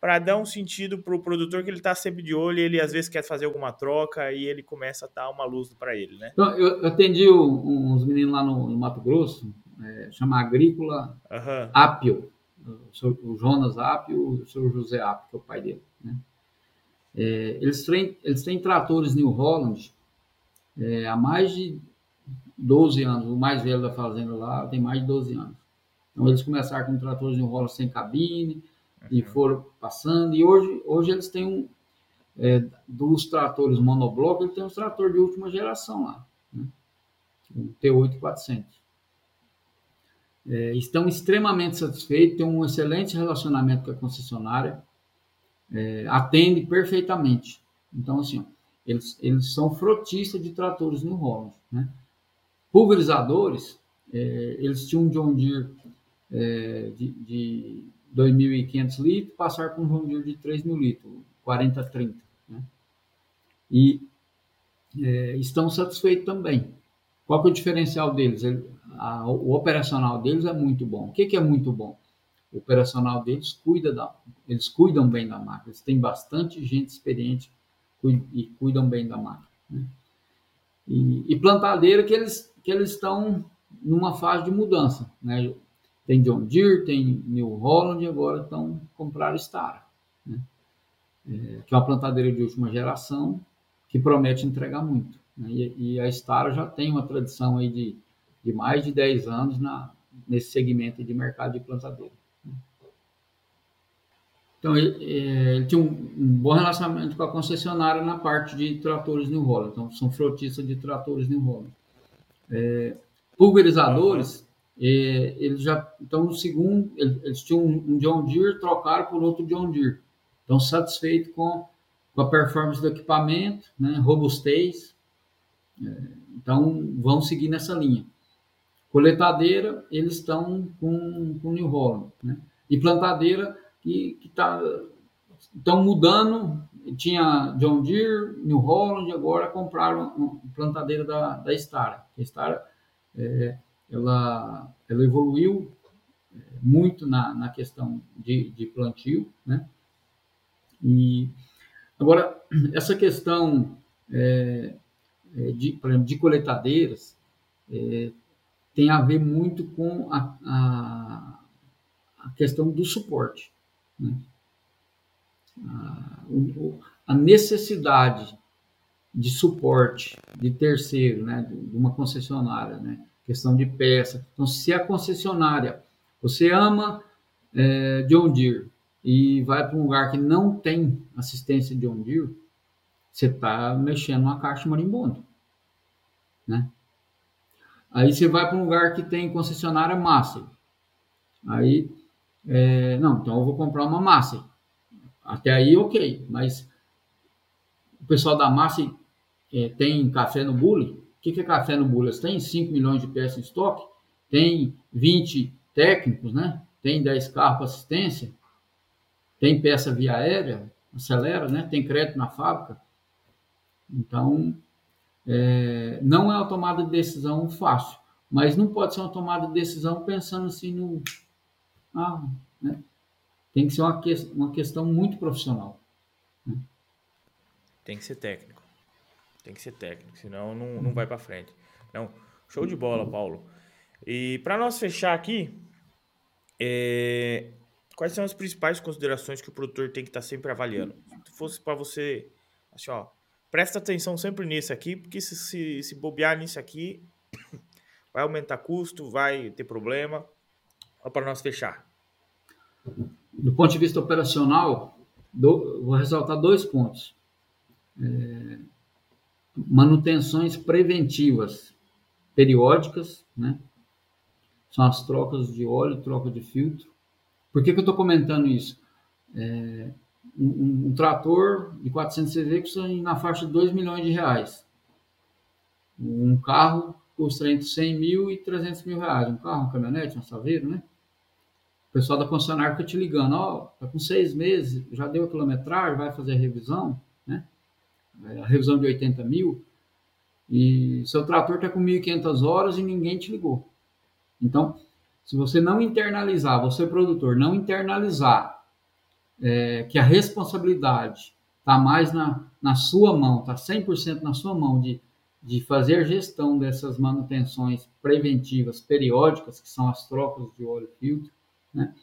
para dar um sentido para o produtor que ele está sempre de olho, ele às vezes quer fazer alguma troca e ele começa a dar uma luz para ele, né? Então, eu atendi uns meninos lá no, no Mato Grosso, é, chama Agrícola uhum. Apio, o Jonas Apio, o seu José Apio, que é o pai dele. Né? É, eles, têm, eles têm tratores New Holland é, há mais de 12 anos. O mais velho da fazenda lá tem mais de 12 anos. Então, eles começaram com tratores New Holland sem cabine uhum. e foram passando. E hoje, hoje eles têm um. É, dos tratores monobloco, ele tem um trator de última geração lá. Né? O T8400 é, estão extremamente satisfeitos, têm um excelente relacionamento com a concessionária, é, atende perfeitamente. Então, assim, ó, eles, eles são frotistas de tratores New Holland. Né? Pulverizadores, é, eles tinham um John Deere é, de, de 2.500 litros, passar para um John Deere de 3.000 litros, 40-30. Né? E é, estão satisfeitos também. Qual que é o diferencial deles? Ele, a, o operacional deles é muito bom. O que, que é muito bom? O operacional deles cuida da, eles cuidam bem da máquina. Eles têm bastante gente experiente e cuidam bem da máquina. Né? E, e, plantadeira que eles que eles estão numa fase de mudança, né? Tem John Deere, tem New Holland, agora estão comprar Stara, né? é, que é uma plantadeira de última geração que promete entregar muito. Né? E, e, a Stara já tem uma tradição aí de de mais de 10 anos na, nesse segmento de mercado de plantadeira. Então, ele, ele tinha um, um, bom relacionamento com a concessionária na parte de tratores New Holland. Então, são frotistas de tratores New Holland. É, pulverizadores, é, eles já estão no segundo, eles tinham um John Deere, trocaram por outro John Deere. Estão satisfeitos com, com a performance do equipamento, né, robustez. É, então, vão seguir nessa linha. Coletadeira, eles estão com, com New Holland. Né? E plantadeira, que estão mudando. Tinha John Deere, New Holland, agora compraram plantadeira da, da Stara. A Stara, é, ela, ela evoluiu é, muito na, na questão de, de plantio, né? E agora essa questão é de, por exemplo, de coletadeiras é, tem a ver muito com a, a, a questão do suporte. Né? A, o, a, necessidade de suporte de terceiro, né? de uma concessionária, né? questão de peça. Então, se a concessionária, você ama é, John Deere e vai para um lugar que não tem assistência de John Deere, você está mexendo uma caixa marimbondo. né? Aí você vai para um lugar que tem concessionária Massey. Aí, é, não, então eu vou comprar uma Massey. Até aí, ok. Mas o pessoal da Massey é, tem café no bule? O que, que é café no bule? Tem 5 milhões de peças em estoque? Tem 20 técnicos, né? Tem 10 carros para assistência? Tem peça via aérea? Acelera, né? Tem crédito na fábrica? Então, é, não é uma tomada de decisão fácil, mas não pode ser uma tomada de decisão pensando assim no. Ah, né? Tem que ser uma, que, uma questão muito profissional. Né? Tem que ser técnico. Tem que ser técnico, senão não, não vai para frente. Não, show de bola, Paulo. E para nós fechar aqui, é, quais são as principais considerações que o produtor tem que estar tá sempre avaliando? Se fosse para você, assim, ó, presta atenção sempre nisso aqui, porque se, se, se bobear nisso aqui, vai aumentar custo, vai ter problema. Para nós fechar. Do ponto de vista operacional, do, vou ressaltar dois pontos. É, manutenções preventivas periódicas, né? São as trocas de óleo, troca de filtro. Por que, que eu estou comentando isso? É, um, um, trator de 400 CV custa na faixa de 2 milhões de reais. Um carro custa entre 100 mil e 300 mil reais. Um carro, uma caminhonete, um saveiro, né? O pessoal da concessionária fica te ligando, ó, oh, tá com seis meses, já deu a quilometragem, vai fazer a revisão, né? É, a revisão de 80 mil, e seu trator está com 1.500 horas e ninguém te ligou. Então, se você não internalizar, você produtor, não internalizar é, que a responsabilidade está mais na, na sua mão, está 100% na sua mão de, de fazer gestão dessas manutenções preventivas periódicas, que são as trocas de óleo filtro, né?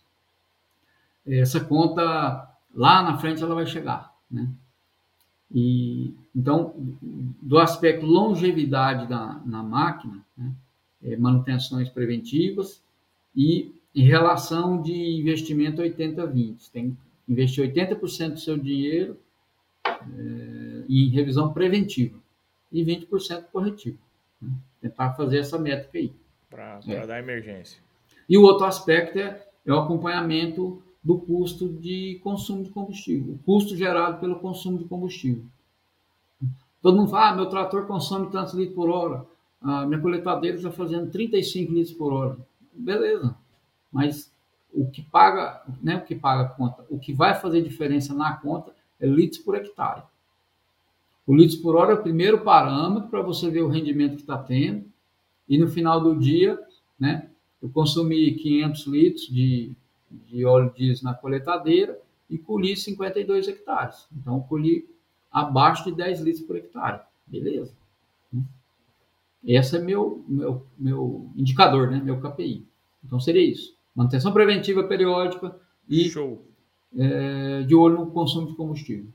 essa conta lá na frente ela vai chegar. Né? E, então, do aspecto longevidade da, na máquina, né? é, manutenções preventivas e em relação de investimento 80-20. Tem investir 80% do seu dinheiro é, em revisão preventiva e 20% corretiva. Né? Tentar fazer essa métrica aí. Para é. dar emergência. E o outro aspecto é, é o acompanhamento do custo de consumo de combustível, o custo gerado pelo consumo de combustível. Todo mundo fala, ah, meu trator consome tantos litros por hora, a minha coletadeira está fazendo 35 litros por hora. Beleza, mas o que paga, né, o que paga a conta, o que vai fazer diferença na conta é litros por hectare. O litros por hora é o primeiro parâmetro para você ver o rendimento que está tendo. E no final do dia, né, eu consumi 500 litros de, de óleo diesel na coletadeira e colhi 52 hectares. Então, colhi abaixo de 10 litros por hectare. Beleza. Esse é meu, meu, meu indicador, né, meu KPI. Então, seria isso. Manutenção preventiva periódica e é, de olho no consumo de combustível.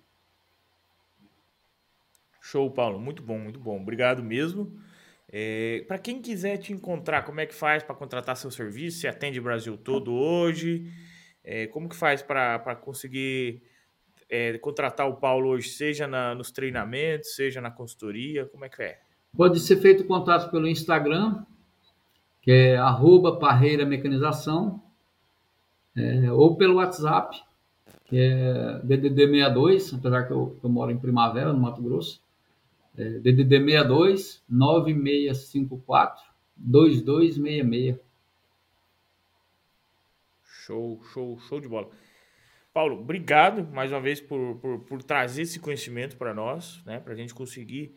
Show, Paulo. Muito bom, muito bom. Obrigado mesmo. É, para quem quiser te encontrar, como é que faz para contratar seu serviço? Você atende o Brasil todo hoje? É, como que faz para conseguir é, contratar o Paulo hoje, seja na, nos treinamentos, seja na consultoria? Como é que é? Pode ser feito contato pelo Instagram, que é arroba parreira mecanização, é, ou pelo WhatsApp, que é DDD 62, apesar que eu, eu moro em Primavera, no Mato Grosso, é, DDD 62 9654 2266. Show, show, show de bola. Paulo, obrigado mais uma vez por, por, por trazer esse conhecimento para nós, né, para a gente conseguir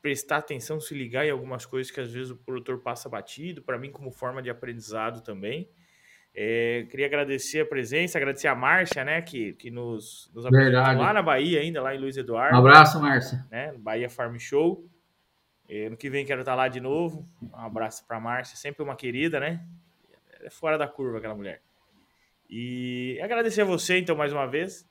prestar atenção, se ligar em algumas coisas que às vezes o produtor passa batido, para mim como forma de aprendizado também. É, queria agradecer a presença, agradecer a Márcia, né, que, que nos, nos apresentou lá na Bahia ainda, lá em Luiz Eduardo. Um abraço, Márcia. Né, Bahia Farm Show. É, no que vem quero estar lá de novo. Um abraço para a Márcia, sempre uma querida, né? É fora da curva aquela mulher. E agradecer a você, então, mais uma vez.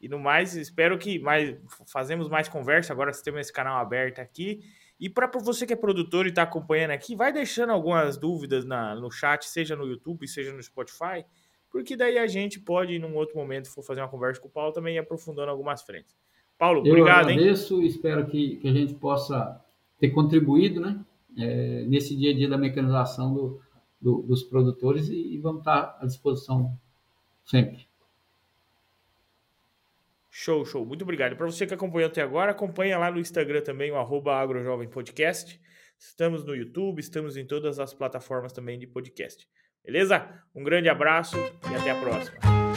E no mais, espero que mais fazemos mais conversa. Agora temos esse canal aberto aqui. E para você que é produtor e está acompanhando aqui, vai deixando algumas dúvidas na, no chat, seja no YouTube, seja no Spotify, porque daí a gente pode, num outro momento, for fazer uma conversa com o Paulo, também aprofundando algumas frentes. Paulo, Eu obrigado, agradeço, hein? espero que, que a gente possa ter contribuído, né? É, nesse dia a dia da mecanização do, do, dos produtores e, e vamos estar à disposição sempre. Show, show. Muito obrigado. Para você que acompanhou até agora, acompanha lá no Instagram também, o agrojovempodcast. Estamos no YouTube, estamos em todas as plataformas também de podcast. Beleza? Um grande abraço e até a próxima.